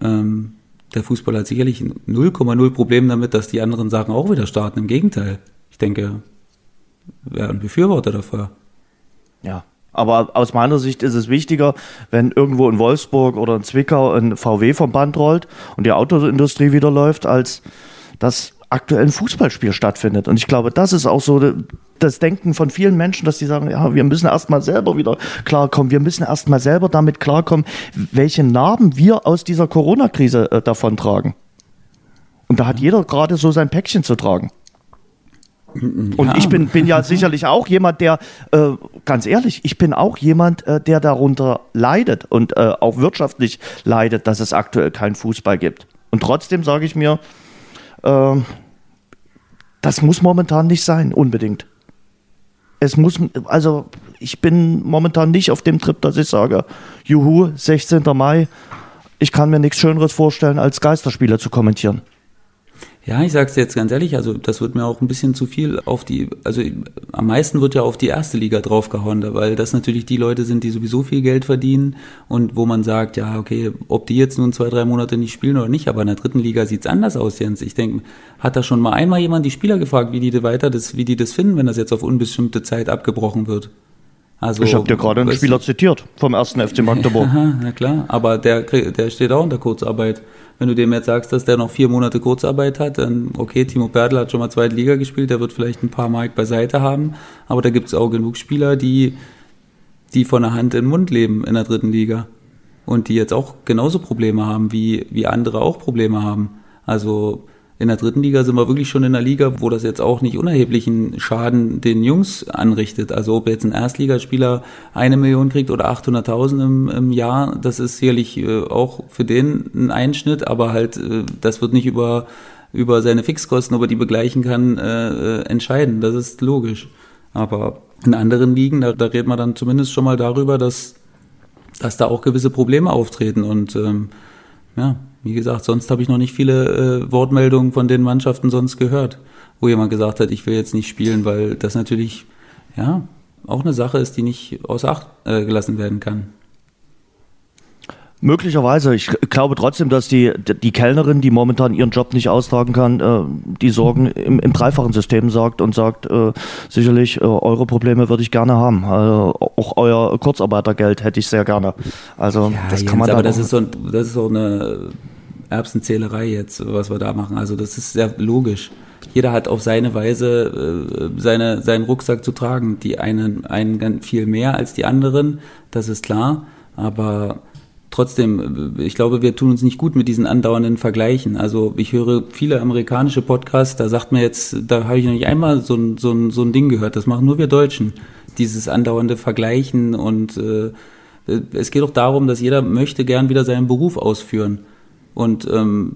ähm, der Fußball hat sicherlich 0,0 Problem damit, dass die anderen Sachen auch wieder starten. Im Gegenteil, ich denke, wäre ein Befürworter dafür. Ja. Aber aus meiner Sicht ist es wichtiger, wenn irgendwo in Wolfsburg oder in Zwickau ein VW vom Band rollt und die Autoindustrie wieder läuft, als dass aktuell ein Fußballspiel stattfindet. Und ich glaube, das ist auch so das Denken von vielen Menschen, dass sie sagen, ja, wir müssen erstmal selber wieder klarkommen. Wir müssen erstmal selber damit klarkommen, welche Narben wir aus dieser Corona-Krise äh, davontragen. Und da hat jeder gerade so sein Päckchen zu tragen. Und ja. ich bin, bin ja sicherlich auch jemand, der, äh, ganz ehrlich, ich bin auch jemand, äh, der darunter leidet und äh, auch wirtschaftlich leidet, dass es aktuell keinen Fußball gibt. Und trotzdem sage ich mir, äh, das muss momentan nicht sein, unbedingt. Es muss, also ich bin momentan nicht auf dem Trip, dass ich sage, juhu, 16. Mai, ich kann mir nichts Schöneres vorstellen, als Geisterspiele zu kommentieren. Ja, ich sag's dir jetzt ganz ehrlich, also das wird mir auch ein bisschen zu viel auf die, also am meisten wird ja auf die erste Liga draufgehauen, weil das natürlich die Leute sind, die sowieso viel Geld verdienen und wo man sagt, ja, okay, ob die jetzt nun zwei, drei Monate nicht spielen oder nicht, aber in der dritten Liga sieht's anders aus, Jens. Ich denke, hat da schon mal einmal jemand die Spieler gefragt, wie die weiter das, wie die das finden, wenn das jetzt auf unbestimmte Zeit abgebrochen wird? Also, ich habe dir gerade einen Spieler zitiert vom ersten FC Magdeburg. Aha, na klar, aber der, der steht auch unter Kurzarbeit. Wenn du dem jetzt sagst, dass der noch vier Monate Kurzarbeit hat, dann okay, Timo Pertl hat schon mal zweite Liga gespielt, der wird vielleicht ein paar Mark beiseite haben, aber da gibt es auch genug Spieler, die, die von der Hand in den Mund leben in der dritten Liga und die jetzt auch genauso Probleme haben, wie, wie andere auch Probleme haben. Also in der dritten Liga sind wir wirklich schon in einer Liga, wo das jetzt auch nicht unerheblichen Schaden den Jungs anrichtet. Also ob jetzt ein Erstligaspieler eine Million kriegt oder 800.000 im, im Jahr, das ist sicherlich äh, auch für den ein Einschnitt, aber halt, äh, das wird nicht über über seine Fixkosten, ob er die begleichen kann, äh, äh, entscheiden. Das ist logisch. Aber in anderen Ligen, da, da redet man dann zumindest schon mal darüber, dass, dass da auch gewisse Probleme auftreten. Und ähm, ja, wie gesagt, sonst habe ich noch nicht viele äh, Wortmeldungen von den Mannschaften sonst gehört, wo jemand gesagt hat, ich will jetzt nicht spielen, weil das natürlich ja auch eine Sache ist, die nicht außer Acht äh, gelassen werden kann. Möglicherweise. Ich glaube trotzdem, dass die, die Kellnerin, die momentan ihren Job nicht austragen kann, äh, die Sorgen im, im dreifachen System sagt und sagt, äh, sicherlich, äh, eure Probleme würde ich gerne haben. Also auch euer Kurzarbeitergeld hätte ich sehr gerne. Also ja, das Jens, kann man aber das ist, so, das ist so eine Erbsenzählerei jetzt, was wir da machen. Also das ist sehr logisch. Jeder hat auf seine Weise äh, seine, seinen Rucksack zu tragen. Die einen, einen viel mehr als die anderen, das ist klar. Aber trotzdem, ich glaube, wir tun uns nicht gut mit diesen andauernden Vergleichen. Also ich höre viele amerikanische Podcasts, da sagt man jetzt, da habe ich noch nicht einmal so ein, so, so ein Ding gehört, das machen nur wir Deutschen, dieses andauernde Vergleichen und äh, es geht auch darum, dass jeder möchte gern wieder seinen Beruf ausführen. Und ähm,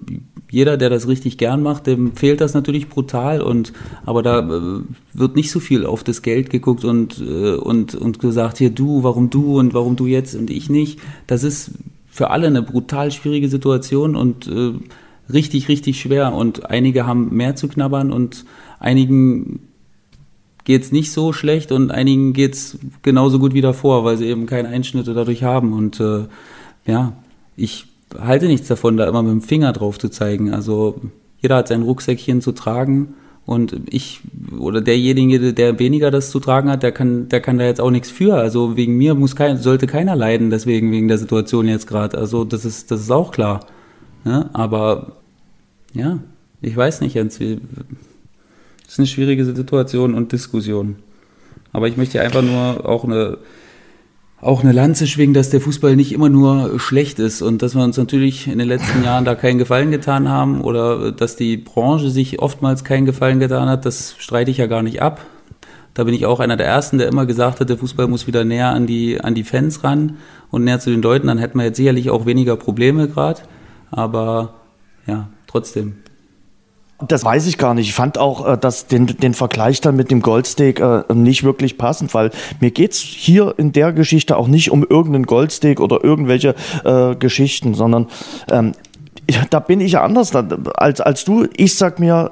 jeder, der das richtig gern macht, dem fehlt das natürlich brutal. Und aber da äh, wird nicht so viel auf das Geld geguckt und äh, und und gesagt, hier du, warum du und warum du jetzt und ich nicht. Das ist für alle eine brutal schwierige Situation und äh, richtig richtig schwer. Und einige haben mehr zu knabbern und einigen geht's nicht so schlecht und einigen geht's genauso gut wie davor, weil sie eben keine Einschnitte dadurch haben. Und äh, ja, ich halte nichts davon, da immer mit dem Finger drauf zu zeigen. Also jeder hat sein Rucksäckchen zu tragen und ich oder derjenige, der weniger das zu tragen hat, der kann, der kann da jetzt auch nichts für. Also wegen mir muss kein, sollte keiner leiden, deswegen wegen der Situation jetzt gerade. Also das ist, das ist auch klar. Ja, aber ja, ich weiß nicht, Jens. Es ist eine schwierige Situation und Diskussion. Aber ich möchte einfach nur auch eine auch eine Lanze schwingen, dass der Fußball nicht immer nur schlecht ist und dass wir uns natürlich in den letzten Jahren da keinen Gefallen getan haben oder dass die Branche sich oftmals keinen Gefallen getan hat, das streite ich ja gar nicht ab. Da bin ich auch einer der Ersten, der immer gesagt hat, der Fußball muss wieder näher an die, an die Fans ran und näher zu den Leuten. Dann hätten wir jetzt sicherlich auch weniger Probleme gerade. Aber ja, trotzdem. Das weiß ich gar nicht. Ich fand auch äh, dass den, den Vergleich dann mit dem Goldsteak äh, nicht wirklich passend, weil mir geht's hier in der Geschichte auch nicht um irgendeinen Goldsteak oder irgendwelche äh, Geschichten, sondern ähm, da bin ich anders als, als du. Ich sag mir,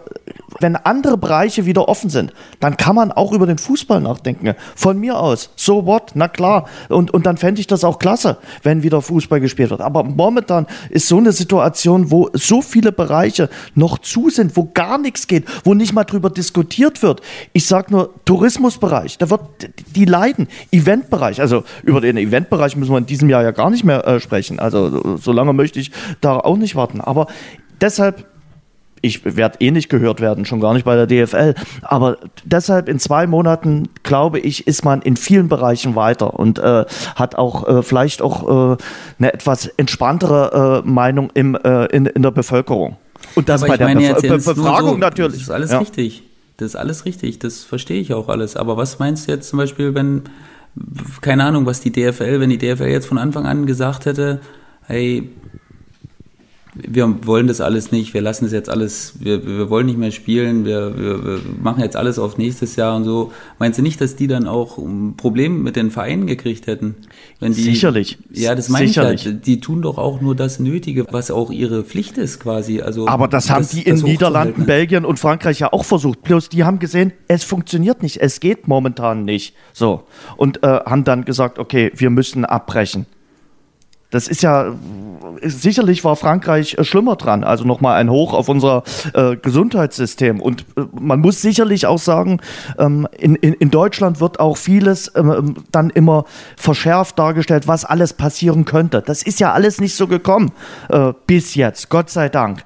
wenn andere Bereiche wieder offen sind, dann kann man auch über den Fußball nachdenken. Von mir aus. So what? Na klar. Und, und dann fände ich das auch klasse, wenn wieder Fußball gespielt wird. Aber momentan ist so eine Situation, wo so viele Bereiche noch zu sind, wo gar nichts geht, wo nicht mal drüber diskutiert wird. Ich sag nur Tourismusbereich, da wird die leiden. Eventbereich, also über den Eventbereich müssen wir in diesem Jahr ja gar nicht mehr äh, sprechen. Also so lange möchte ich da auch nicht warten. Aber deshalb ich werde eh nicht gehört werden, schon gar nicht bei der DFL. Aber deshalb in zwei Monaten, glaube ich, ist man in vielen Bereichen weiter und äh, hat auch äh, vielleicht auch äh, eine etwas entspanntere äh, Meinung im, äh, in, in der Bevölkerung. Und das Aber bei der Bef Be Befragung so, natürlich. Das ist alles ja. richtig. Das ist alles richtig. Das verstehe ich auch alles. Aber was meinst du jetzt zum Beispiel, wenn, keine Ahnung, was die DFL, wenn die DFL jetzt von Anfang an gesagt hätte, hey, wir wollen das alles nicht, wir lassen das jetzt alles, wir, wir wollen nicht mehr spielen, wir, wir, wir machen jetzt alles auf nächstes Jahr und so. Meinst du nicht, dass die dann auch ein Problem mit den Vereinen gekriegt hätten? Wenn die, Sicherlich. Ja, das meine ich halt. Die tun doch auch nur das Nötige, was auch ihre Pflicht ist quasi. Also Aber das haben die in Niederlanden, Belgien und Frankreich ja auch versucht. Bloß die haben gesehen, es funktioniert nicht, es geht momentan nicht. So. Und äh, haben dann gesagt, okay, wir müssen abbrechen. Das ist ja, sicherlich war Frankreich äh, schlimmer dran. Also nochmal ein Hoch auf unser äh, Gesundheitssystem. Und äh, man muss sicherlich auch sagen, ähm, in, in, in Deutschland wird auch vieles ähm, dann immer verschärft dargestellt, was alles passieren könnte. Das ist ja alles nicht so gekommen äh, bis jetzt, Gott sei Dank.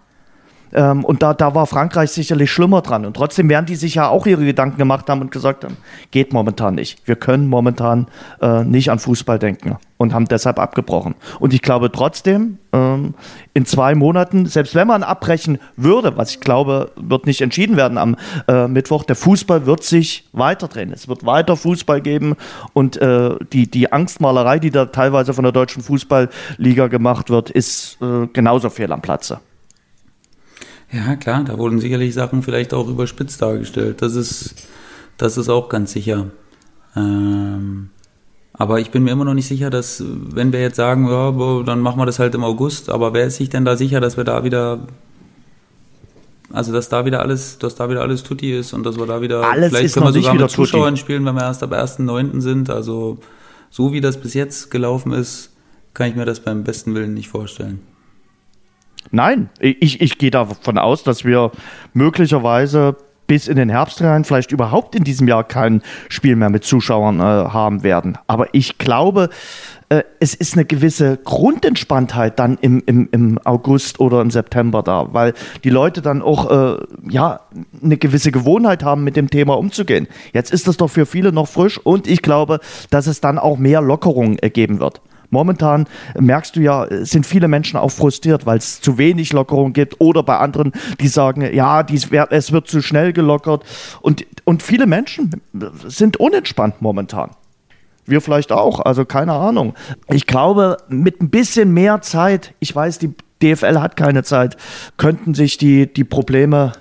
Ähm, und da, da war Frankreich sicherlich schlimmer dran. Und trotzdem werden die sich ja auch ihre Gedanken gemacht haben und gesagt haben, geht momentan nicht. Wir können momentan äh, nicht an Fußball denken und haben deshalb abgebrochen. Und ich glaube trotzdem, ähm, in zwei Monaten, selbst wenn man abbrechen würde, was ich glaube, wird nicht entschieden werden am äh, Mittwoch, der Fußball wird sich weiterdrehen. Es wird weiter Fußball geben und äh, die, die Angstmalerei, die da teilweise von der deutschen Fußballliga gemacht wird, ist äh, genauso fehl am Platze. Ja, klar, da wurden sicherlich Sachen vielleicht auch überspitzt dargestellt. Das ist, das ist auch ganz sicher. Ähm, aber ich bin mir immer noch nicht sicher, dass, wenn wir jetzt sagen, ja, dann machen wir das halt im August, aber wer ist sich denn da sicher, dass wir da wieder, also dass da wieder alles, dass da wieder alles tutti ist und dass wir da wieder, alles vielleicht können wir sogar wieder mit Zuschauern tutti. spielen, wenn wir erst ab 1.9. sind. Also so wie das bis jetzt gelaufen ist, kann ich mir das beim besten Willen nicht vorstellen. Nein, ich, ich gehe davon aus, dass wir möglicherweise bis in den Herbst rein vielleicht überhaupt in diesem Jahr kein Spiel mehr mit Zuschauern äh, haben werden. Aber ich glaube, äh, es ist eine gewisse Grundentspanntheit dann im, im, im August oder im September da, weil die Leute dann auch äh, ja, eine gewisse Gewohnheit haben, mit dem Thema umzugehen. Jetzt ist das doch für viele noch frisch und ich glaube, dass es dann auch mehr Lockerungen ergeben wird. Momentan merkst du ja, sind viele Menschen auch frustriert, weil es zu wenig Lockerung gibt oder bei anderen, die sagen, ja, dies es wird zu schnell gelockert. Und, und viele Menschen sind unentspannt momentan. Wir vielleicht auch, also keine Ahnung. Ich glaube, mit ein bisschen mehr Zeit, ich weiß, die DFL hat keine Zeit, könnten sich die, die Probleme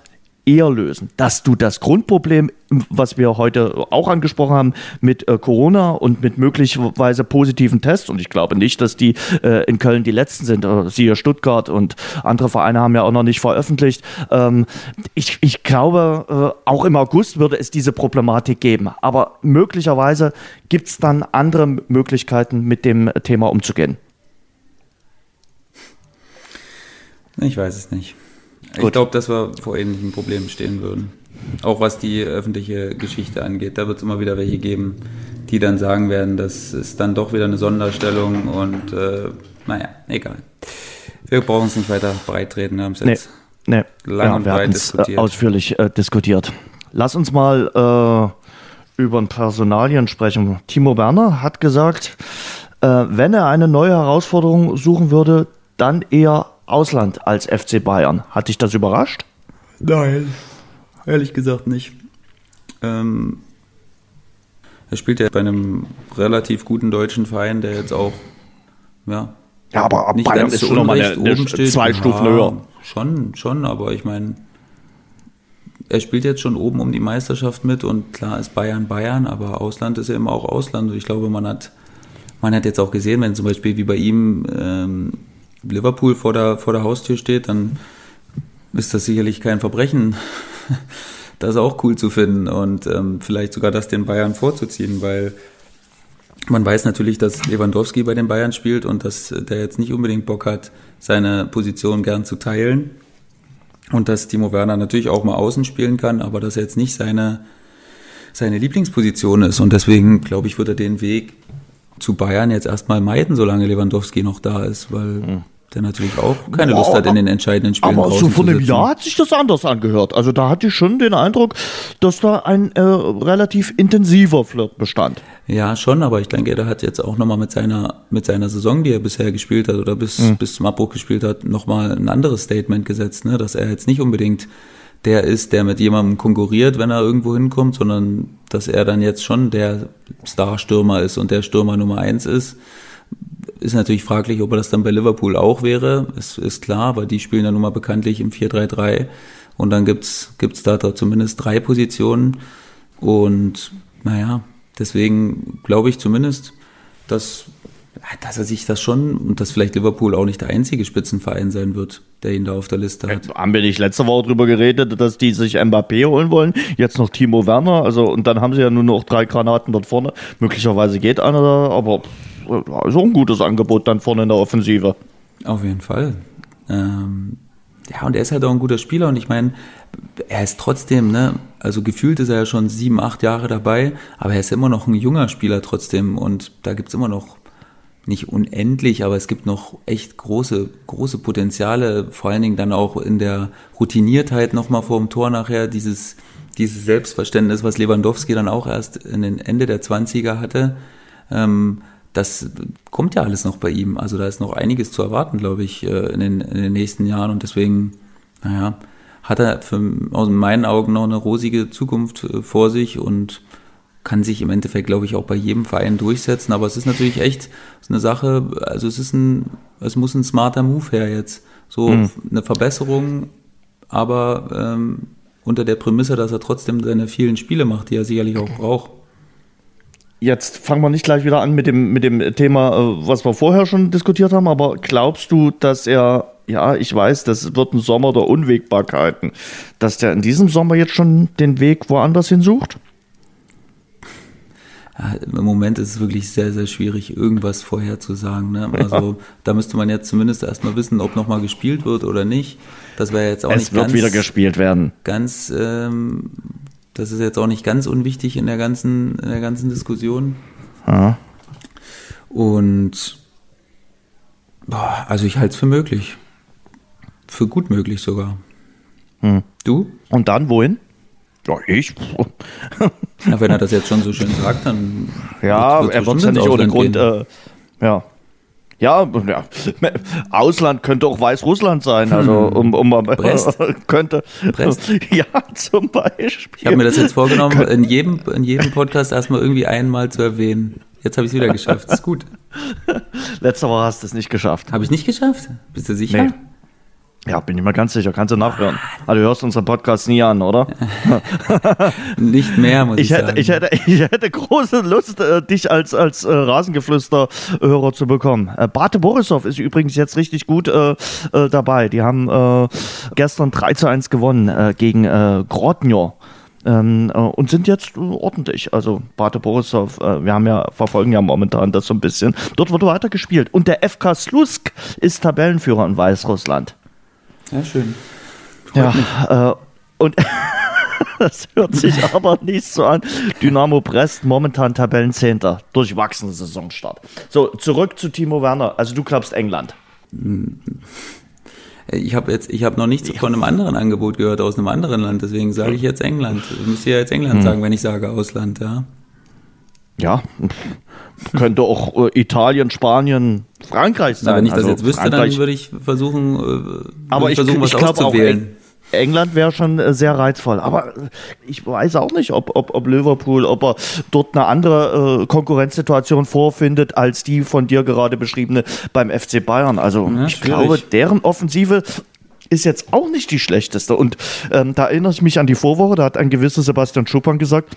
eher lösen. Dass du das Grundproblem, was wir heute auch angesprochen haben, mit äh, Corona und mit möglicherweise positiven Tests, und ich glaube nicht, dass die äh, in Köln die letzten sind, äh, siehe Stuttgart und andere Vereine haben ja auch noch nicht veröffentlicht. Ähm, ich, ich glaube, äh, auch im August würde es diese Problematik geben. Aber möglicherweise gibt es dann andere Möglichkeiten, mit dem Thema umzugehen. Ich weiß es nicht. Ich Gut. glaube, dass wir vor ähnlichen Problemen stehen würden. Auch was die öffentliche Geschichte angeht. Da wird es immer wieder welche geben, die dann sagen werden, das ist dann doch wieder eine Sonderstellung und äh, naja, egal. Wir brauchen es nicht weiter breit treten. Wir haben es jetzt nee. lang ja, und wir breit äh, diskutiert. ausführlich äh, diskutiert. Lass uns mal äh, über ein Personalien sprechen. Timo Werner hat gesagt, äh, wenn er eine neue Herausforderung suchen würde, dann eher Ausland als FC Bayern. Hat dich das überrascht? Nein, ehrlich gesagt nicht. Ähm, er spielt ja bei einem relativ guten deutschen Verein, der jetzt auch, ja, Ja, aber nicht Bayern ganz ist zu schon nochmal eine oben steht. zwei Ja, Stufen höher. Schon, schon, aber ich meine, er spielt jetzt schon oben um die Meisterschaft mit und klar ist Bayern Bayern, aber Ausland ist ja immer auch Ausland und ich glaube, man hat, man hat jetzt auch gesehen, wenn zum Beispiel wie bei ihm ähm, Liverpool vor der, vor der Haustür steht, dann ist das sicherlich kein Verbrechen, das auch cool zu finden und ähm, vielleicht sogar das den Bayern vorzuziehen, weil man weiß natürlich, dass Lewandowski bei den Bayern spielt und dass der jetzt nicht unbedingt Bock hat, seine Position gern zu teilen. Und dass Timo Werner natürlich auch mal außen spielen kann, aber dass er jetzt nicht seine, seine Lieblingsposition ist. Und deswegen, glaube ich, wird er den Weg zu Bayern jetzt erstmal meiden, solange Lewandowski noch da ist, weil der natürlich auch keine Lust hat, in den entscheidenden Spielen Aber so draußen vor zu einem. Jahr hat sich das anders angehört. Also da hatte ich schon den Eindruck, dass da ein äh, relativ intensiver Flirt bestand. Ja, schon, aber ich denke, er hat jetzt auch nochmal mit seiner, mit seiner Saison, die er bisher gespielt hat oder bis, bis zum Abbruch gespielt hat, nochmal ein anderes Statement gesetzt, ne? dass er jetzt nicht unbedingt der ist, der mit jemandem konkurriert, wenn er irgendwo hinkommt, sondern dass er dann jetzt schon der Starstürmer ist und der Stürmer Nummer eins ist. Ist natürlich fraglich, ob er das dann bei Liverpool auch wäre, ist, ist klar, weil die spielen ja nun mal bekanntlich im 4-3-3 und dann gibt's gibt's da zumindest drei Positionen und naja, deswegen glaube ich zumindest, dass, dass er sich das schon und dass vielleicht Liverpool auch nicht der einzige Spitzenverein sein wird, der ihn da auf der Liste hat. Haben wir nicht letzte Woche drüber geredet, dass die sich Mbappé holen wollen? Jetzt noch Timo Werner. Also, und dann haben sie ja nur noch drei Granaten dort vorne. Möglicherweise geht einer da, aber ist auch ein gutes Angebot dann vorne in der Offensive. Auf jeden Fall. Ähm, ja, und er ist halt auch ein guter Spieler und ich meine, er ist trotzdem, ne, also gefühlt ist er ja schon sieben, acht Jahre dabei, aber er ist immer noch ein junger Spieler trotzdem und da gibt's immer noch nicht unendlich, aber es gibt noch echt große, große Potenziale, vor allen Dingen dann auch in der Routiniertheit nochmal vor dem Tor nachher, dieses, dieses Selbstverständnis, was Lewandowski dann auch erst in den Ende der 20er hatte, ähm, das kommt ja alles noch bei ihm. Also da ist noch einiges zu erwarten, glaube ich, äh, in den, in den nächsten Jahren. Und deswegen, naja, hat er für, aus meinen Augen noch eine rosige Zukunft äh, vor sich. Und kann sich im Endeffekt, glaube ich, auch bei jedem Verein durchsetzen. Aber es ist natürlich echt so eine Sache, also es ist ein, es muss ein smarter Move her jetzt. So eine Verbesserung aber ähm, unter der Prämisse, dass er trotzdem seine vielen Spiele macht, die er sicherlich auch braucht. Jetzt fangen wir nicht gleich wieder an mit dem, mit dem Thema, äh, was wir vorher schon diskutiert haben, aber glaubst du, dass er, ja, ich weiß, das wird ein Sommer der Unwägbarkeiten, dass der in diesem Sommer jetzt schon den Weg woanders hin sucht? Im Moment ist es wirklich sehr, sehr schwierig, irgendwas vorherzusagen. Ne? Also ja. da müsste man jetzt zumindest erstmal wissen, ob nochmal gespielt wird oder nicht. Das wäre jetzt auch es nicht wird ganz, wieder gespielt werden. Ganz, ähm, das ist jetzt auch nicht ganz unwichtig in der ganzen, in der ganzen Diskussion. Ja. Und boah, also ich halte es für möglich. Für gut möglich sogar. Hm. Du? Und dann wohin? Ja, ich. Na, wenn er das jetzt schon so schön sagt, dann. Ja, wird- er wird bestimmt ja nicht ohne Grund. Äh, ja. Ja, ja, Ausland könnte auch Weißrussland sein, also um, um mal- Hm. Brest? könnte Brest? ja zum Beispiel. Ich habe mir das jetzt vorgenommen, in jedem, in jedem Podcast erstmal irgendwie einmal zu erwähnen. Jetzt habe ich es wieder geschafft. Ist gut. Letzte Woche hast du es nicht geschafft. Habe ich nicht geschafft? Bist du sicher? Nee. Ja, bin ich mir ganz sicher. Kannst du nachhören. Also du hörst unseren Podcast nie an, oder? Nicht mehr, muss ich, Ich hätte, sagen. ich hätte, ich hätte große Lust, äh, dich als, als äh, Rasengeflüster-Hörer zu bekommen. Äh, Bate Borisov ist übrigens jetzt richtig gut äh, äh, dabei. Die haben äh, gestern 3 zu 1 gewonnen äh, gegen äh, Grodno. Ähm, äh, und sind jetzt äh, ordentlich. Also Bate Borisov, äh, wir haben ja, verfolgen ja momentan das so ein bisschen. Dort wird weiter gespielt. Und der FK Slusk ist Tabellenführer in Weißrussland. Ja, schön. Ja, äh, und das hört sich aber nicht so an. Dynamo Brest momentan Tabellenzehnter, durchwachsener Saisonstart. So, zurück zu Timo Werner. Also du glaubst England. Ich habe jetzt, ich habe noch nichts von einem anderen Angebot gehört aus einem anderen Land, deswegen sage ich jetzt England. Ich müsste ja jetzt England Hm. sagen, wenn ich sage Ausland, ja. Ja, könnte auch äh, Italien, Spanien, Frankreich sein. Na, wenn ich das Also jetzt wüsste, Frankreich- dann würde ich versuchen, äh, würde aber ich, versuchen, ich was glaube auch, auszuwählen. Eng- England wäre schon äh, sehr reizvoll. Aber äh, ich weiß auch nicht, ob, ob, ob Liverpool, ob er dort eine andere äh, Konkurrenzsituation vorfindet, als die von dir gerade beschriebene beim FC Bayern. Also Ja, ich schwierig. glaube, deren Offensive ist jetzt auch nicht die schlechteste. Und ähm, da erinnere ich mich an die Vorwoche, da hat ein gewisser Sebastian Schuppan gesagt,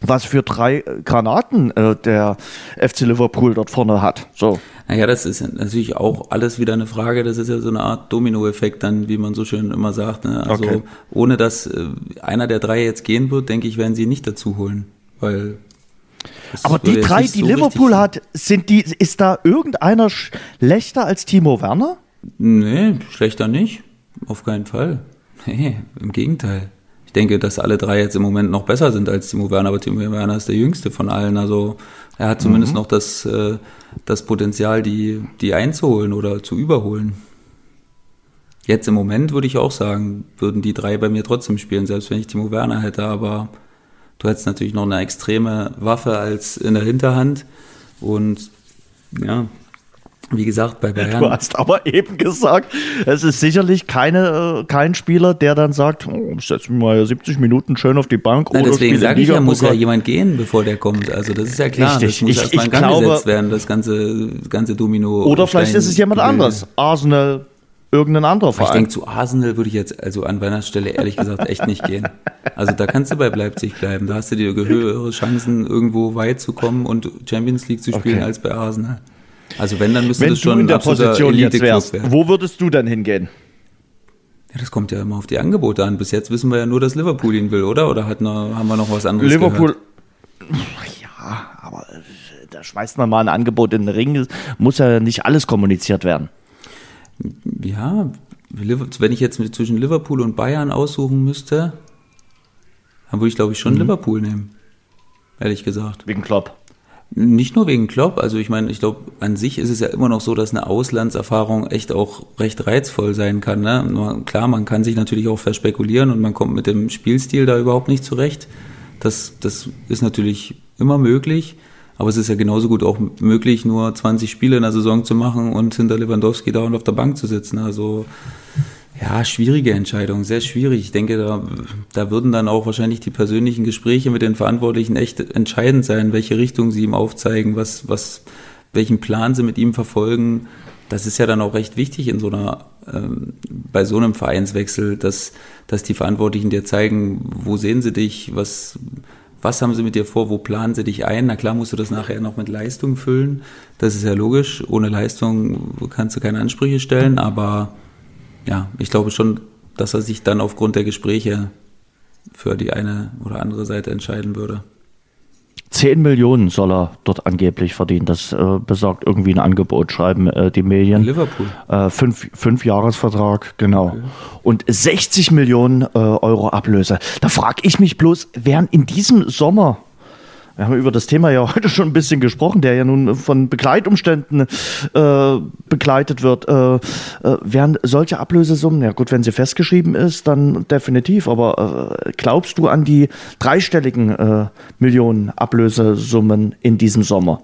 was für drei äh, Granaten äh, der FC Liverpool dort vorne hat. So. Naja, das ist natürlich auch alles wieder eine Frage, das ist ja so eine Art Dominoeffekt dann, wie man so schön immer sagt. Ne? Also Okay. ohne dass äh, einer der drei jetzt gehen wird, denke ich, werden sie nicht dazu holen. Weil Aber die drei, die so Liverpool hat, sind die, ist da irgendeiner schlechter als Timo Werner? Nee, schlechter nicht. Auf keinen Fall. Nee, im Gegenteil. Ich denke, dass alle drei jetzt im Moment noch besser sind als Timo Werner, aber Timo Werner ist der jüngste von allen. Also er hat zumindest noch das, äh, das Potenzial, die, die einzuholen oder zu überholen. Jetzt im Moment würde ich auch sagen, würden die drei bei mir trotzdem spielen, selbst wenn ich Timo Werner hätte, aber du hättest natürlich noch eine extreme Waffe als in der Hinterhand. Und ja, wie gesagt, bei Bayern. Du hast aber eben gesagt, es ist sicherlich keine, äh, kein Spieler, der dann sagt, oh, ich setze mich mal 70 Minuten schön auf die Bank oder deswegen sage ich ja, muss ja jemand gehen, bevor der kommt. Also das ist ja klar, Richtig. das muss Ich- erstmal ich glaube- gesetzt werden, das ganze, das ganze Domino. Oder vielleicht ist es jemand anderes. Arsenal, irgendein anderer Ich Verein. denke, zu Arsenal würde ich jetzt also an meiner Stelle ehrlich gesagt echt nicht gehen. Also da kannst du bei Leipzig bleiben. Da hast du dir höhere Chancen, irgendwo weit zu kommen und Champions League zu spielen Okay. als bei Arsenal. Also wenn, dann müsste Wenn das schon du in der Position jetzt wärst, werden. wo würdest du denn hingehen? Ja, das kommt ja immer auf die Angebote an. Bis jetzt wissen wir ja nur, dass Liverpool ihn will, oder? Oder hat noch, haben wir noch was anderes Liverpool. gehört? Ja, aber äh, da schmeißt man mal ein Angebot in den Ring. Muss ja nicht alles kommuniziert werden. Ja, wenn ich jetzt zwischen Liverpool und Bayern aussuchen müsste, dann würde ich glaube ich Mhm. schon Liverpool nehmen. Ehrlich gesagt. Wegen Klopp. Nicht nur wegen Klopp, also ich meine, ich glaube, an sich ist es ja immer noch so, dass eine Auslandserfahrung echt auch recht reizvoll sein kann. Ne? Klar, man kann sich natürlich auch verspekulieren und man kommt mit dem Spielstil da überhaupt nicht zurecht. Das, das ist natürlich immer möglich, aber es ist ja genauso gut auch möglich, nur 20 Spiele in der Saison zu machen und hinter Lewandowski da und auf der Bank zu sitzen. Also ja, schwierige Entscheidung, sehr schwierig. Ich denke, da, da würden dann auch wahrscheinlich die persönlichen Gespräche mit den Verantwortlichen echt entscheidend sein, welche Richtung sie ihm aufzeigen, was, was, welchen Plan sie mit ihm verfolgen. das ist ja dann auch recht wichtig in so einer, ähm, bei so einem Vereinswechsel, dass, dass die Verantwortlichen dir zeigen, wo sehen sie dich, was, was haben sie mit dir vor, wo planen sie dich ein? Na klar musst du das nachher noch mit Leistung füllen. Das ist ja logisch. Ohne Leistung kannst du keine Ansprüche stellen, aber ja, ich glaube schon, dass er sich dann aufgrund der Gespräche für die eine oder andere Seite entscheiden würde. 10 Millionen soll er dort angeblich verdienen. Das äh, besagt irgendwie ein Angebot, schreiben äh, die Medien. In Liverpool. Äh, fünf, fünf Jahresvertrag, genau. Okay. Und 60 Millionen äh, Euro Ablöse. Da frage ich mich bloß, wären in diesem Sommer wir haben über das Thema ja heute schon ein bisschen gesprochen, der ja nun von Begleitumständen äh, begleitet wird. Äh, äh, wären solche Ablösesummen, ja gut, wenn sie festgeschrieben ist, dann definitiv, aber äh, glaubst du an die dreistelligen äh, Millionen Ablösesummen in diesem Sommer?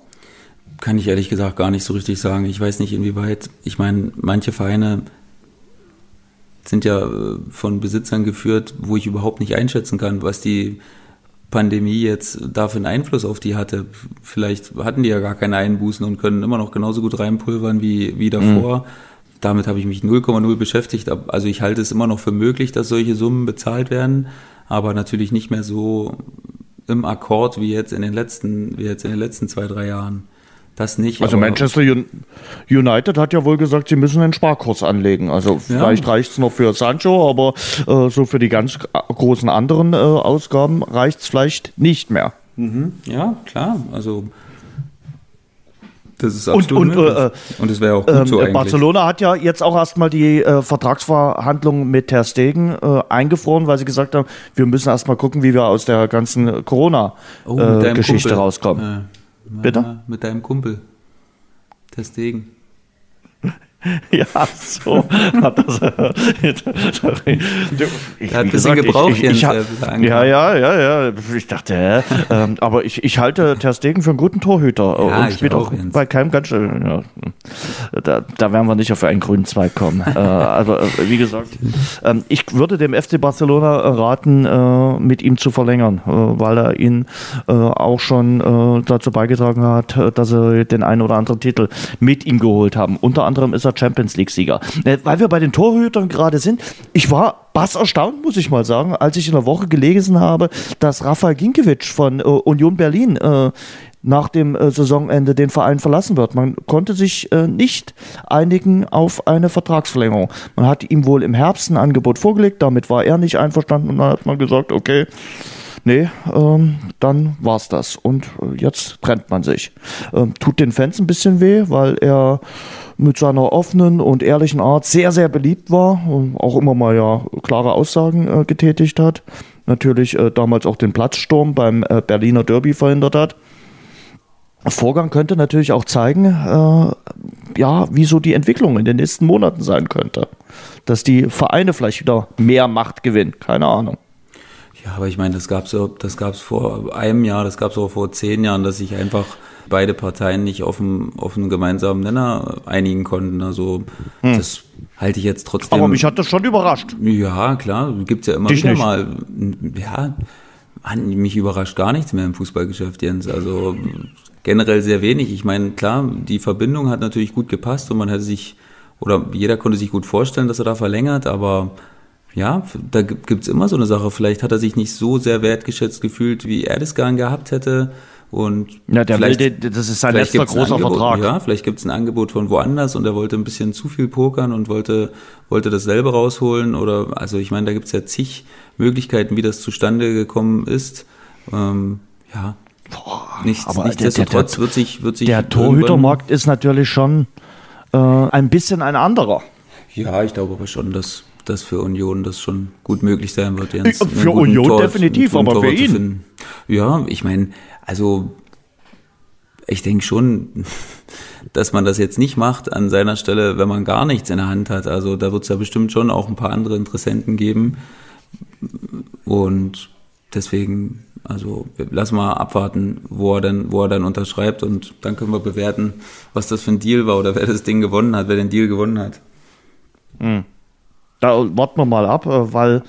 Kann ich ehrlich gesagt gar nicht so richtig sagen. Ich weiß nicht, inwieweit, ich meine, manche Vereine sind ja von Besitzern geführt, wo ich überhaupt nicht einschätzen kann, was die Pandemie jetzt dafür einen Einfluss auf die hatte. Vielleicht hatten die ja gar keine Einbußen und können immer noch genauso gut reinpulvern wie, wie davor. Mhm. Damit habe ich mich 0,0 beschäftigt. Also ich halte es immer noch für möglich, dass solche Summen bezahlt werden, aber natürlich nicht mehr so im Akkord wie jetzt in den letzten, wie jetzt in den letzten zwei, drei Jahren. Das nicht. Also Manchester United hat ja wohl gesagt, sie müssen einen Sparkurs anlegen. Also vielleicht ja. reicht es noch für Sancho, aber äh, so für die ganz großen anderen äh, Ausgaben reicht es vielleicht nicht mehr. Mhm. Ja, klar. Also das ist absolut und, und, äh, und es wäre auch gut ähm, so eigentlich. Barcelona hat ja jetzt auch erstmal die äh, Vertragsverhandlungen mit Ter Stegen äh, eingefroren, weil sie gesagt haben, wir müssen erstmal gucken, wie wir aus der ganzen Corona-Geschichte oh, rauskommen. Bitte? Mit deinem Kumpel. Testegen. Ja, so hat das. ich, hat ein bisschen gebraucht, ich, ich, ich, Ja, ja, ja, ja. Ich dachte, ähm, aber ich, ich halte Ter Stegen für einen guten Torhüter ja, und spielt auch, auch bei keinem ganz schön. Ja. Da, da werden wir nicht auf einen grünen Zweig kommen. äh, also, äh, wie gesagt, äh, ich würde dem FC Barcelona raten, äh, mit ihm zu verlängern, äh, weil er ihn äh, auch schon dazu beigetragen hat, dass er den einen oder anderen Titel mit ihm geholt haben. Unter anderem ist er Champions League-Sieger. Äh, weil wir bei den Torhütern gerade sind, ich war bass erstaunt, muss ich mal sagen, als ich in der Woche gelesen habe, dass Rafael Ginkiewicz von äh, Union Berlin äh, nach dem äh, Saisonende den Verein verlassen wird. Man konnte sich äh, nicht einigen auf eine Vertragsverlängerung. Man hat ihm wohl im Herbst ein Angebot vorgelegt, damit war er nicht einverstanden und dann hat man gesagt, okay, nee, ähm, dann war's das. Und äh, jetzt trennt man sich. Ähm, tut den Fans ein bisschen weh, weil er mit seiner offenen und ehrlichen Art sehr, sehr beliebt war und auch immer mal ja klare Aussagen äh, getätigt hat. Natürlich äh, damals auch den Platzsturm beim äh, Berliner Derby verhindert hat. Vorgang könnte natürlich auch zeigen, äh, ja, wie so die Entwicklung in den nächsten Monaten sein könnte. Dass die Vereine vielleicht wieder mehr Macht gewinnen, keine Ahnung. Ja, aber ich meine, das gab es das gab's vor einem Jahr, das gab es auch vor zehn Jahren, dass sich einfach beide Parteien nicht auf einen, auf einen gemeinsamen Nenner einigen konnten. Also hm. das halte ich jetzt trotzdem. Aber mich hat das schon überrascht. Ja, klar, gibt's ja immer Dich wieder nicht. mal. Ja, man, mich überrascht gar nichts mehr im Fußballgeschäft, Jens. Also generell sehr wenig. Ich meine, klar, die Verbindung hat natürlich gut gepasst und man hätte sich, oder jeder konnte sich gut vorstellen, dass er da verlängert, aber ja, da gibt's immer so eine Sache. Vielleicht hat er sich nicht so sehr wertgeschätzt gefühlt, wie er das gern gehabt hätte. Und ja, der will, das ist sein letzter großer Angebot, Vertrag. Ja, vielleicht gibt's ein Angebot von woanders und er wollte ein bisschen zu viel pokern und wollte, wollte das selber rausholen. Oder also ich meine, da gibt's ja zig Möglichkeiten, wie das zustande gekommen ist. Ähm, ja. Boah, Nichts, aber nichtsdestotrotz der, der, wird sich, wird sich. Der Torhütermarkt ist natürlich schon äh, ein bisschen ein anderer. Ja, ich glaube aber schon, dass dass für Union das schon gut möglich sein wird, Jens. Für Union Tor, definitiv, aber für ihn. Ja, ich meine, also ich denke schon, dass man das jetzt nicht macht an seiner Stelle, wenn man gar nichts in der Hand hat. Also da wird es ja bestimmt schon auch ein paar andere Interessenten geben. Und deswegen, also lass mal abwarten, wo er dann, wo er dann unterschreibt und dann können wir bewerten, was das für ein Deal war oder wer das Ding gewonnen hat, wer den Deal gewonnen hat. Hm. Da warten wir mal ab, äh, weil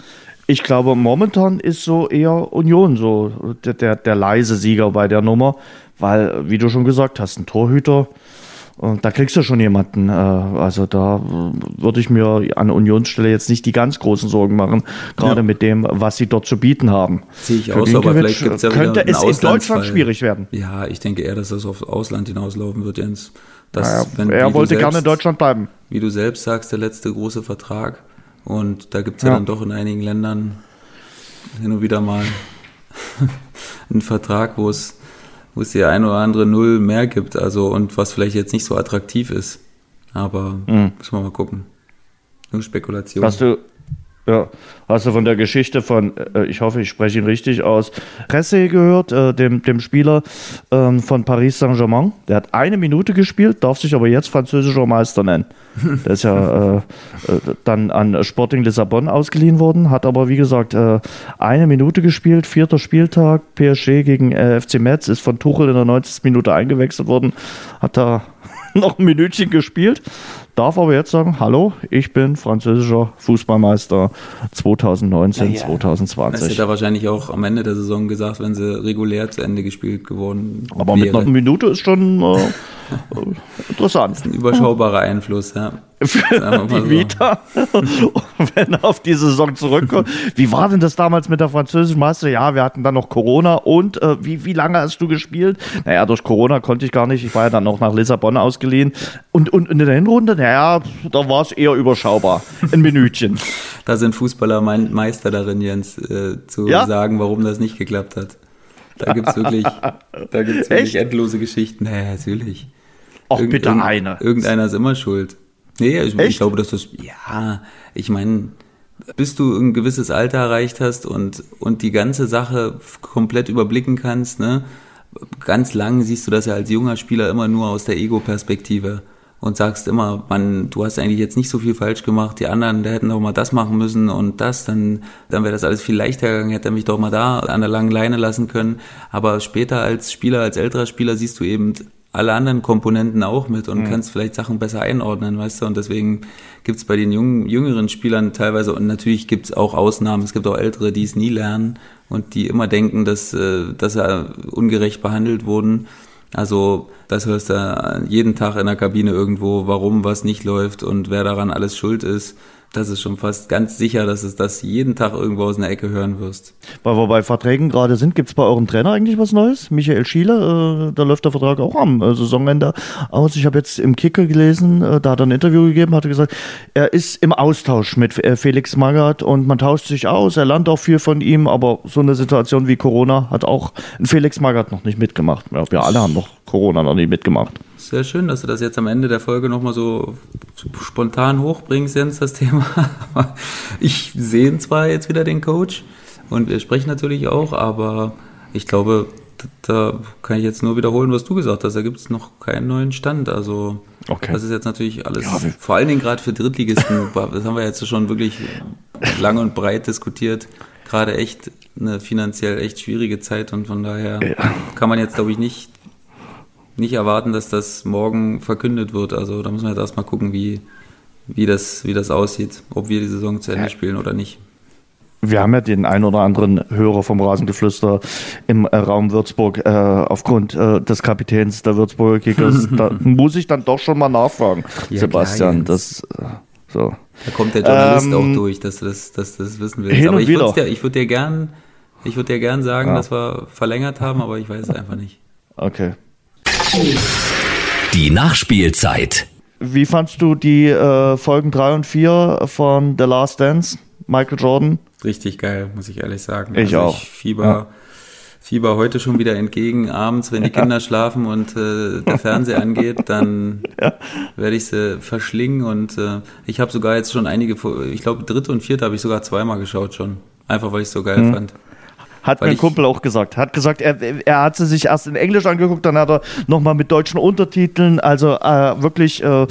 ich glaube, momentan ist so eher Union so der, der, der leise Sieger bei der Nummer, weil, wie du schon gesagt hast, ein Torhüter Und da kriegst du schon jemanden. Äh, also da würde ich mir an Unionsstelle jetzt nicht die ganz großen Sorgen machen, gerade ja. mit dem, was sie dort zu bieten haben. Sehe ich auch so, aber vielleicht gibt's ja könnte es in Deutschland schwierig werden. Ja, ich denke eher, dass das aufs Ausland hinauslaufen wird, Jens. Dass, naja, wenn, er wollte selbst, gerne in Deutschland bleiben. Wie du selbst sagst, der letzte große Vertrag. Und da gibt es ja, ja dann doch in einigen Ländern hin und wieder mal einen Vertrag, wo es wo es die ein oder andere Null mehr gibt, also und was vielleicht jetzt nicht so attraktiv ist. Aber mhm. müssen wir mal gucken. Nur Spekulation. Hast du, ja, hast du von der Geschichte von, äh, ich hoffe, ich spreche ihn richtig aus, Presse gehört, äh, dem, dem Spieler ähm, von Paris Saint-Germain? Der hat eine Minute gespielt, darf sich aber jetzt französischer Meister nennen. Der ist ja äh, äh, dann an Sporting Lissabon ausgeliehen worden, hat aber wie gesagt äh, eine Minute gespielt, vierter Spieltag, PSG gegen äh, FC Metz, ist von Tuchel in der 90. Minute eingewechselt worden, hat da noch ein Minütchen gespielt, darf aber jetzt sagen, hallo, ich bin französischer Fußballmeister 2019, ja, 2020. Das hätte er wahrscheinlich auch am Ende der Saison gesagt, wenn sie regulär zu Ende gespielt geworden Aber wäre. mit einer Minute ist schon äh, interessant. Das ist ein überschaubarer Einfluss, ja. Für die Vita, wenn er auf die Saison zurückkommt. Wie war denn das damals mit der französischen Meister? Ja, wir hatten dann noch Corona und äh, wie, wie lange hast du gespielt? Naja, durch Corona konnte ich gar nicht. Ich war ja dann noch nach Lissabon ausgeliehen. Und, und in der Hinrunde, naja, da war es eher überschaubar. Ein Minütchen. da sind Fußballer Meister darin, Jens, äh, zu ja? sagen, warum das nicht geklappt hat. Da gibt es wirklich, da gibt's wirklich endlose Geschichten. Naja, natürlich. Auch Irgend, bitte eine. Irgendeiner ist immer schuld. Nee, ich, ich glaube, dass das, ja, ich meine, bis du ein gewisses Alter erreicht hast und, und die ganze Sache komplett überblicken kannst, ne, ganz lang siehst du das ja als junger Spieler immer nur aus der Ego-Perspektive und sagst immer, man, du hast eigentlich jetzt nicht so viel falsch gemacht, die anderen, der hätten doch mal das machen müssen und das, dann, dann wäre das alles viel leichter gegangen, hätte er mich doch mal da an der langen Leine lassen können. Aber später als Spieler, als älterer Spieler siehst du eben alle anderen Komponenten auch mit und mhm. kannst vielleicht Sachen besser einordnen, weißt du? Und deswegen gibt's bei den jungen, jüngeren Spielern teilweise, und natürlich gibt's auch Ausnahmen, es gibt auch Ältere, die es nie lernen und die immer denken, dass, äh, dass sie ungerecht behandelt wurden. Also das hörst du jeden Tag in der Kabine irgendwo, warum was nicht läuft und wer daran alles schuld ist das ist schon fast ganz sicher, dass es das jeden Tag irgendwo aus einer Ecke hören wirst. Weil wir bei Verträgen gerade sind, gibt es bei eurem Trainer eigentlich was Neues? Michael Schiele, äh, da läuft der Vertrag auch am äh, Saisonende aus. Ich habe jetzt im Kicker gelesen, äh, da hat er ein Interview gegeben, hat er gesagt, er ist im Austausch mit äh, Felix Magath und man tauscht sich aus, er lernt auch viel von ihm, aber so eine Situation wie Corona hat auch Felix Magath noch nicht mitgemacht. Ja, wir alle haben noch Corona noch nicht mitgemacht. Sehr schön, dass du das jetzt am Ende der Folge nochmal so spontan hochbringst, Jens, das Thema. ich sehe zwar jetzt wieder den Coach und wir sprechen natürlich auch, aber ich glaube, da kann ich jetzt nur wiederholen, was du gesagt hast. Da gibt es noch keinen neuen Stand. Also okay. das ist jetzt natürlich alles, ja, vor allen Dingen gerade für Drittligisten, das haben wir jetzt schon wirklich lang und breit diskutiert. Gerade echt eine finanziell echt schwierige Zeit und von daher ja. kann man jetzt, glaube ich, nicht nicht erwarten, dass das morgen verkündet wird. Also da muss man jetzt erstmal gucken, wie, wie, das, wie das aussieht, ob wir die Saison zu Ende spielen oder nicht. Wir haben ja den ein oder anderen Hörer vom Rasengeflüster im äh, Raum Würzburg äh, aufgrund äh, des Kapitäns der Würzburger Kickers. da muss ich dann doch schon mal nachfragen, ja, Sebastian. Klar, das, äh, so. Da kommt der Journalist ähm, auch durch, dass du das, dass du das wissen willst. Aber ich würde dir, ich würde dir gern, ich würde dir gern sagen, ja. dass wir verlängert haben, aber ich weiß es einfach nicht. Okay. Die Nachspielzeit. Wie fandst du die äh, Folgen 3 und 4 von The Last Dance, Michael Jordan? Richtig geil, muss ich ehrlich sagen. Ich also auch. Ich fieber, ja. fieber heute schon wieder entgegen. Abends, wenn die Kinder ja. schlafen und äh, der Fernseher angeht, dann ja. werde ich sie verschlingen. Und äh, ich habe sogar jetzt schon einige, ich glaube, dritte und vierte habe ich sogar zweimal geschaut schon. Einfach weil ich es so geil mhm. fand. Hat Weil mein Kumpel auch gesagt. Hat gesagt, er, er hat sie sich erst in Englisch angeguckt, dann hat er nochmal mit deutschen Untertiteln. Also äh, wirklich äh,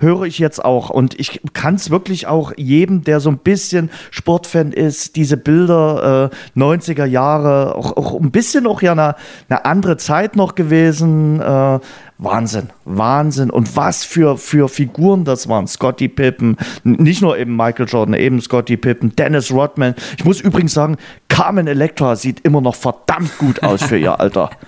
höre ich jetzt auch. Und ich kann es wirklich auch jedem, der so ein bisschen Sportfan ist, diese Bilder äh, 90er Jahre, auch, auch ein bisschen auch ja eine, eine andere Zeit noch gewesen. Äh, Wahnsinn, Wahnsinn. Und was für, für Figuren das waren. Scotty Pippen, nicht nur eben Michael Jordan, eben Scotty Pippen, Dennis Rodman. Ich muss übrigens sagen, Carmen Electra sieht immer noch verdammt gut aus für ihr Alter.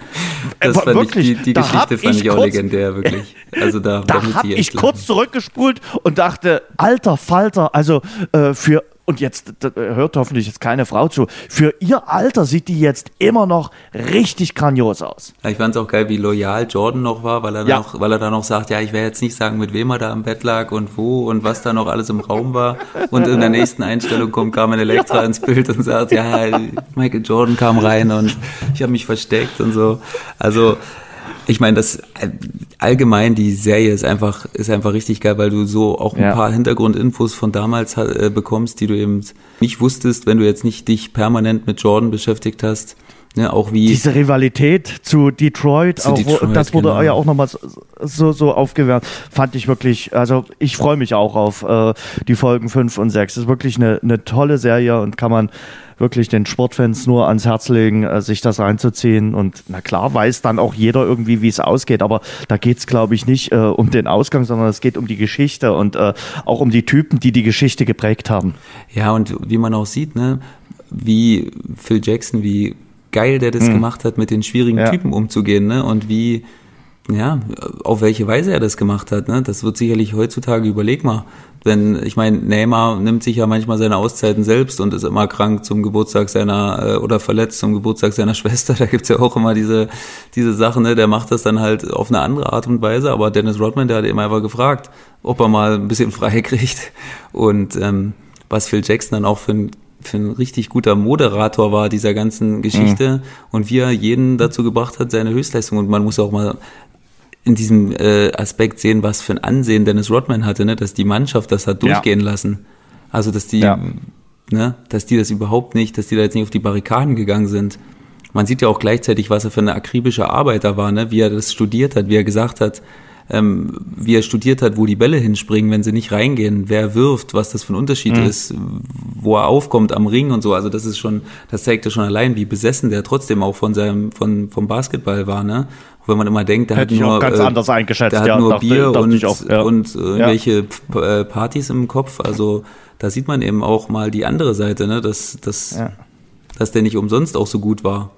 Das Aber fand wirklich, ich, die, die Geschichte fand ich ich auch kurz- legendär, wirklich. Also da, Da habe ich lachen. kurz zurückgespult und dachte, alter Falter, also äh, für und jetzt hört hoffentlich jetzt keine Frau zu. Für ihr Alter sieht die jetzt immer noch richtig grandios aus. Ja, ich fand es auch geil, wie loyal Jordan noch war, weil er, Ja. noch, weil er da noch sagt, ja, ich werde jetzt nicht sagen, mit wem er da im Bett lag und wo und was da noch alles im Raum war. Und in der nächsten Einstellung kommt Carmen Electra ins Bild und sagt, ja, Michael Jordan kam rein und ich habe mich versteckt und so. Also ich meine, das allgemein die Serie ist einfach ist einfach richtig geil, weil du so auch ein Ja. paar Hintergrundinfos von damals äh, bekommst, die du eben nicht wusstest, wenn du jetzt nicht dich permanent mit Jordan beschäftigt hast. Ne, auch wie Diese Rivalität zu Detroit, Zu auch, Detroit, das wurde genau. ja auch nochmal so, so aufgewärmt. Fand ich wirklich, also ich freue mich auch auf äh, die Folgen 5 und 6. ist wirklich eine, eine tolle Serie und kann man wirklich den Sportfans nur ans Herz legen, äh, sich das reinzuziehen. Und na klar weiß dann auch jeder irgendwie, wie es ausgeht, aber da geht es, glaube ich, nicht äh, um den Ausgang, sondern es geht um die Geschichte und äh, auch um die Typen, die die Geschichte geprägt haben. Ja, und wie man auch sieht, ne, wie Phil Jackson, wie geil der das gemacht hat, mit den schwierigen Ja. Typen umzugehen, ne, und wie, ja, auf welche Weise er das gemacht hat, ne, das wird sicherlich heutzutage, überleg mal, wenn, ich meine, Neymar nimmt sich ja manchmal seine Auszeiten selbst und ist immer krank zum Geburtstag seiner, äh, oder verletzt zum Geburtstag seiner Schwester, da gibt's ja auch immer diese, diese Sachen, ne, der macht das dann halt auf eine andere Art und Weise, aber Dennis Rodman, der hat immer einfach gefragt, ob er mal ein bisschen frei kriegt. Und, ähm, was Phil Jackson dann auch für ein für ein richtig guter Moderator war dieser ganzen Geschichte und wie er jeden dazu gebracht hat, seine Höchstleistung. Und man muss auch mal in diesem äh, Aspekt sehen, was für ein Ansehen Dennis Rodman hatte, ne? dass die Mannschaft das hat Ja. durchgehen lassen. Also dass die, Ja. ne, dass die das überhaupt nicht, dass die da jetzt nicht auf die Barrikaden gegangen sind. Man sieht ja auch gleichzeitig, was er für eine akribische Arbeiter war, ne? wie er das studiert hat, wie er gesagt hat, ähm, wie er studiert hat, wo die Bälle hinspringen, wenn sie nicht reingehen, wer wirft, was das für ein Unterschied Mhm. ist, wo er aufkommt am Ring und so. Also das ist schon, das zeigt ja schon allein, wie besessen der trotzdem auch von seinem, von, vom Basketball war, ne? Wenn man immer denkt, der Hätte hat nur, ganz äh, anders eingeschätzt, der hat ja, nur dachte- Bier dachte und, auch, ja. und äh, Ja. irgendwelche P- äh, Partys im Kopf. Also da sieht man eben auch mal die andere Seite, ne? Dass, dass, Ja. dass der nicht umsonst auch so gut war.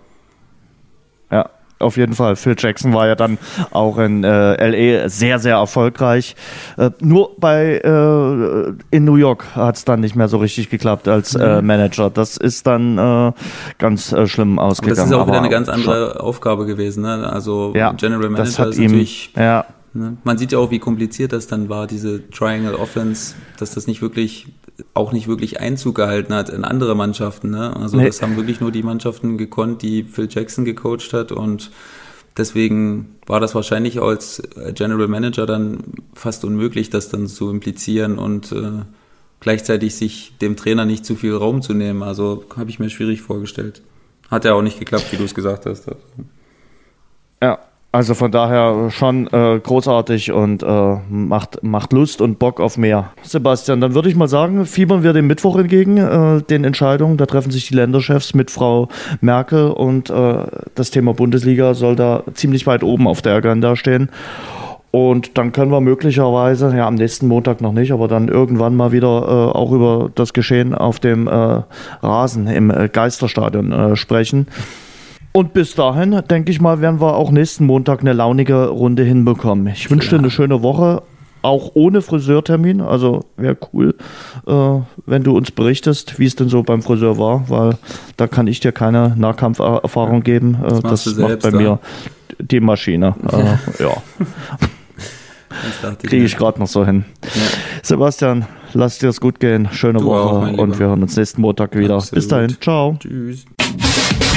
Ja, auf jeden Fall. Phil Jackson war ja dann auch in äh, LA sehr, sehr erfolgreich. Äh, nur bei äh, in New York hat es dann nicht mehr so richtig geklappt als äh, Manager. Das ist dann äh, ganz äh, schlimm Aber ausgegangen. das ist auch wieder eine Aber ganz andere Aufgabe gewesen, ne? Also Ja, General Manager ist ihm, natürlich ja, Ne? Man sieht ja auch, wie kompliziert das dann war, diese Triangle Offense, dass das nicht wirklich, auch nicht wirklich Einzug gehalten hat in andere Mannschaften. Ne? Also Nee. das haben wirklich nur die Mannschaften gekonnt, die Phil Jackson gecoacht hat und deswegen war das wahrscheinlich als General Manager dann fast unmöglich, das dann zu implizieren und äh, gleichzeitig sich dem Trainer nicht zu viel Raum zu nehmen. Also habe ich mir schwierig vorgestellt. Hat ja auch nicht geklappt, wie du es gesagt hast. ja. Also von daher schon äh, großartig und äh, macht, macht Lust und Bock auf mehr. Sebastian, dann würde ich mal sagen, fiebern wir dem Mittwoch entgegen, äh, den Entscheidungen. Da treffen sich die Länderchefs mit Frau Merkel und äh, das Thema Bundesliga soll da ziemlich weit oben auf der Agenda stehen. Und dann können wir möglicherweise, ja am nächsten Montag noch nicht, aber dann irgendwann mal wieder äh, auch über das Geschehen auf dem äh, Rasen im äh, Geisterstadion äh, sprechen. Und bis dahin, denke ich mal, werden wir auch nächsten Montag eine launige Runde hinbekommen. Ich wünsche dir eine schöne Woche, auch ohne Friseurtermin. Also wäre cool, äh, wenn du uns berichtest, wie es denn so beim Friseur war, weil da kann ich dir keine Nahkampferfahrung geben. Äh, das du macht bei mir ja? die Maschine. Äh, ja, kriege ich gerade noch so hin. Sebastian, lass dir es gut gehen. Schöne Du auch, Woche mein und wir hören uns nächsten Montag wieder. Bis Absolut. dahin, ciao. Tschüss.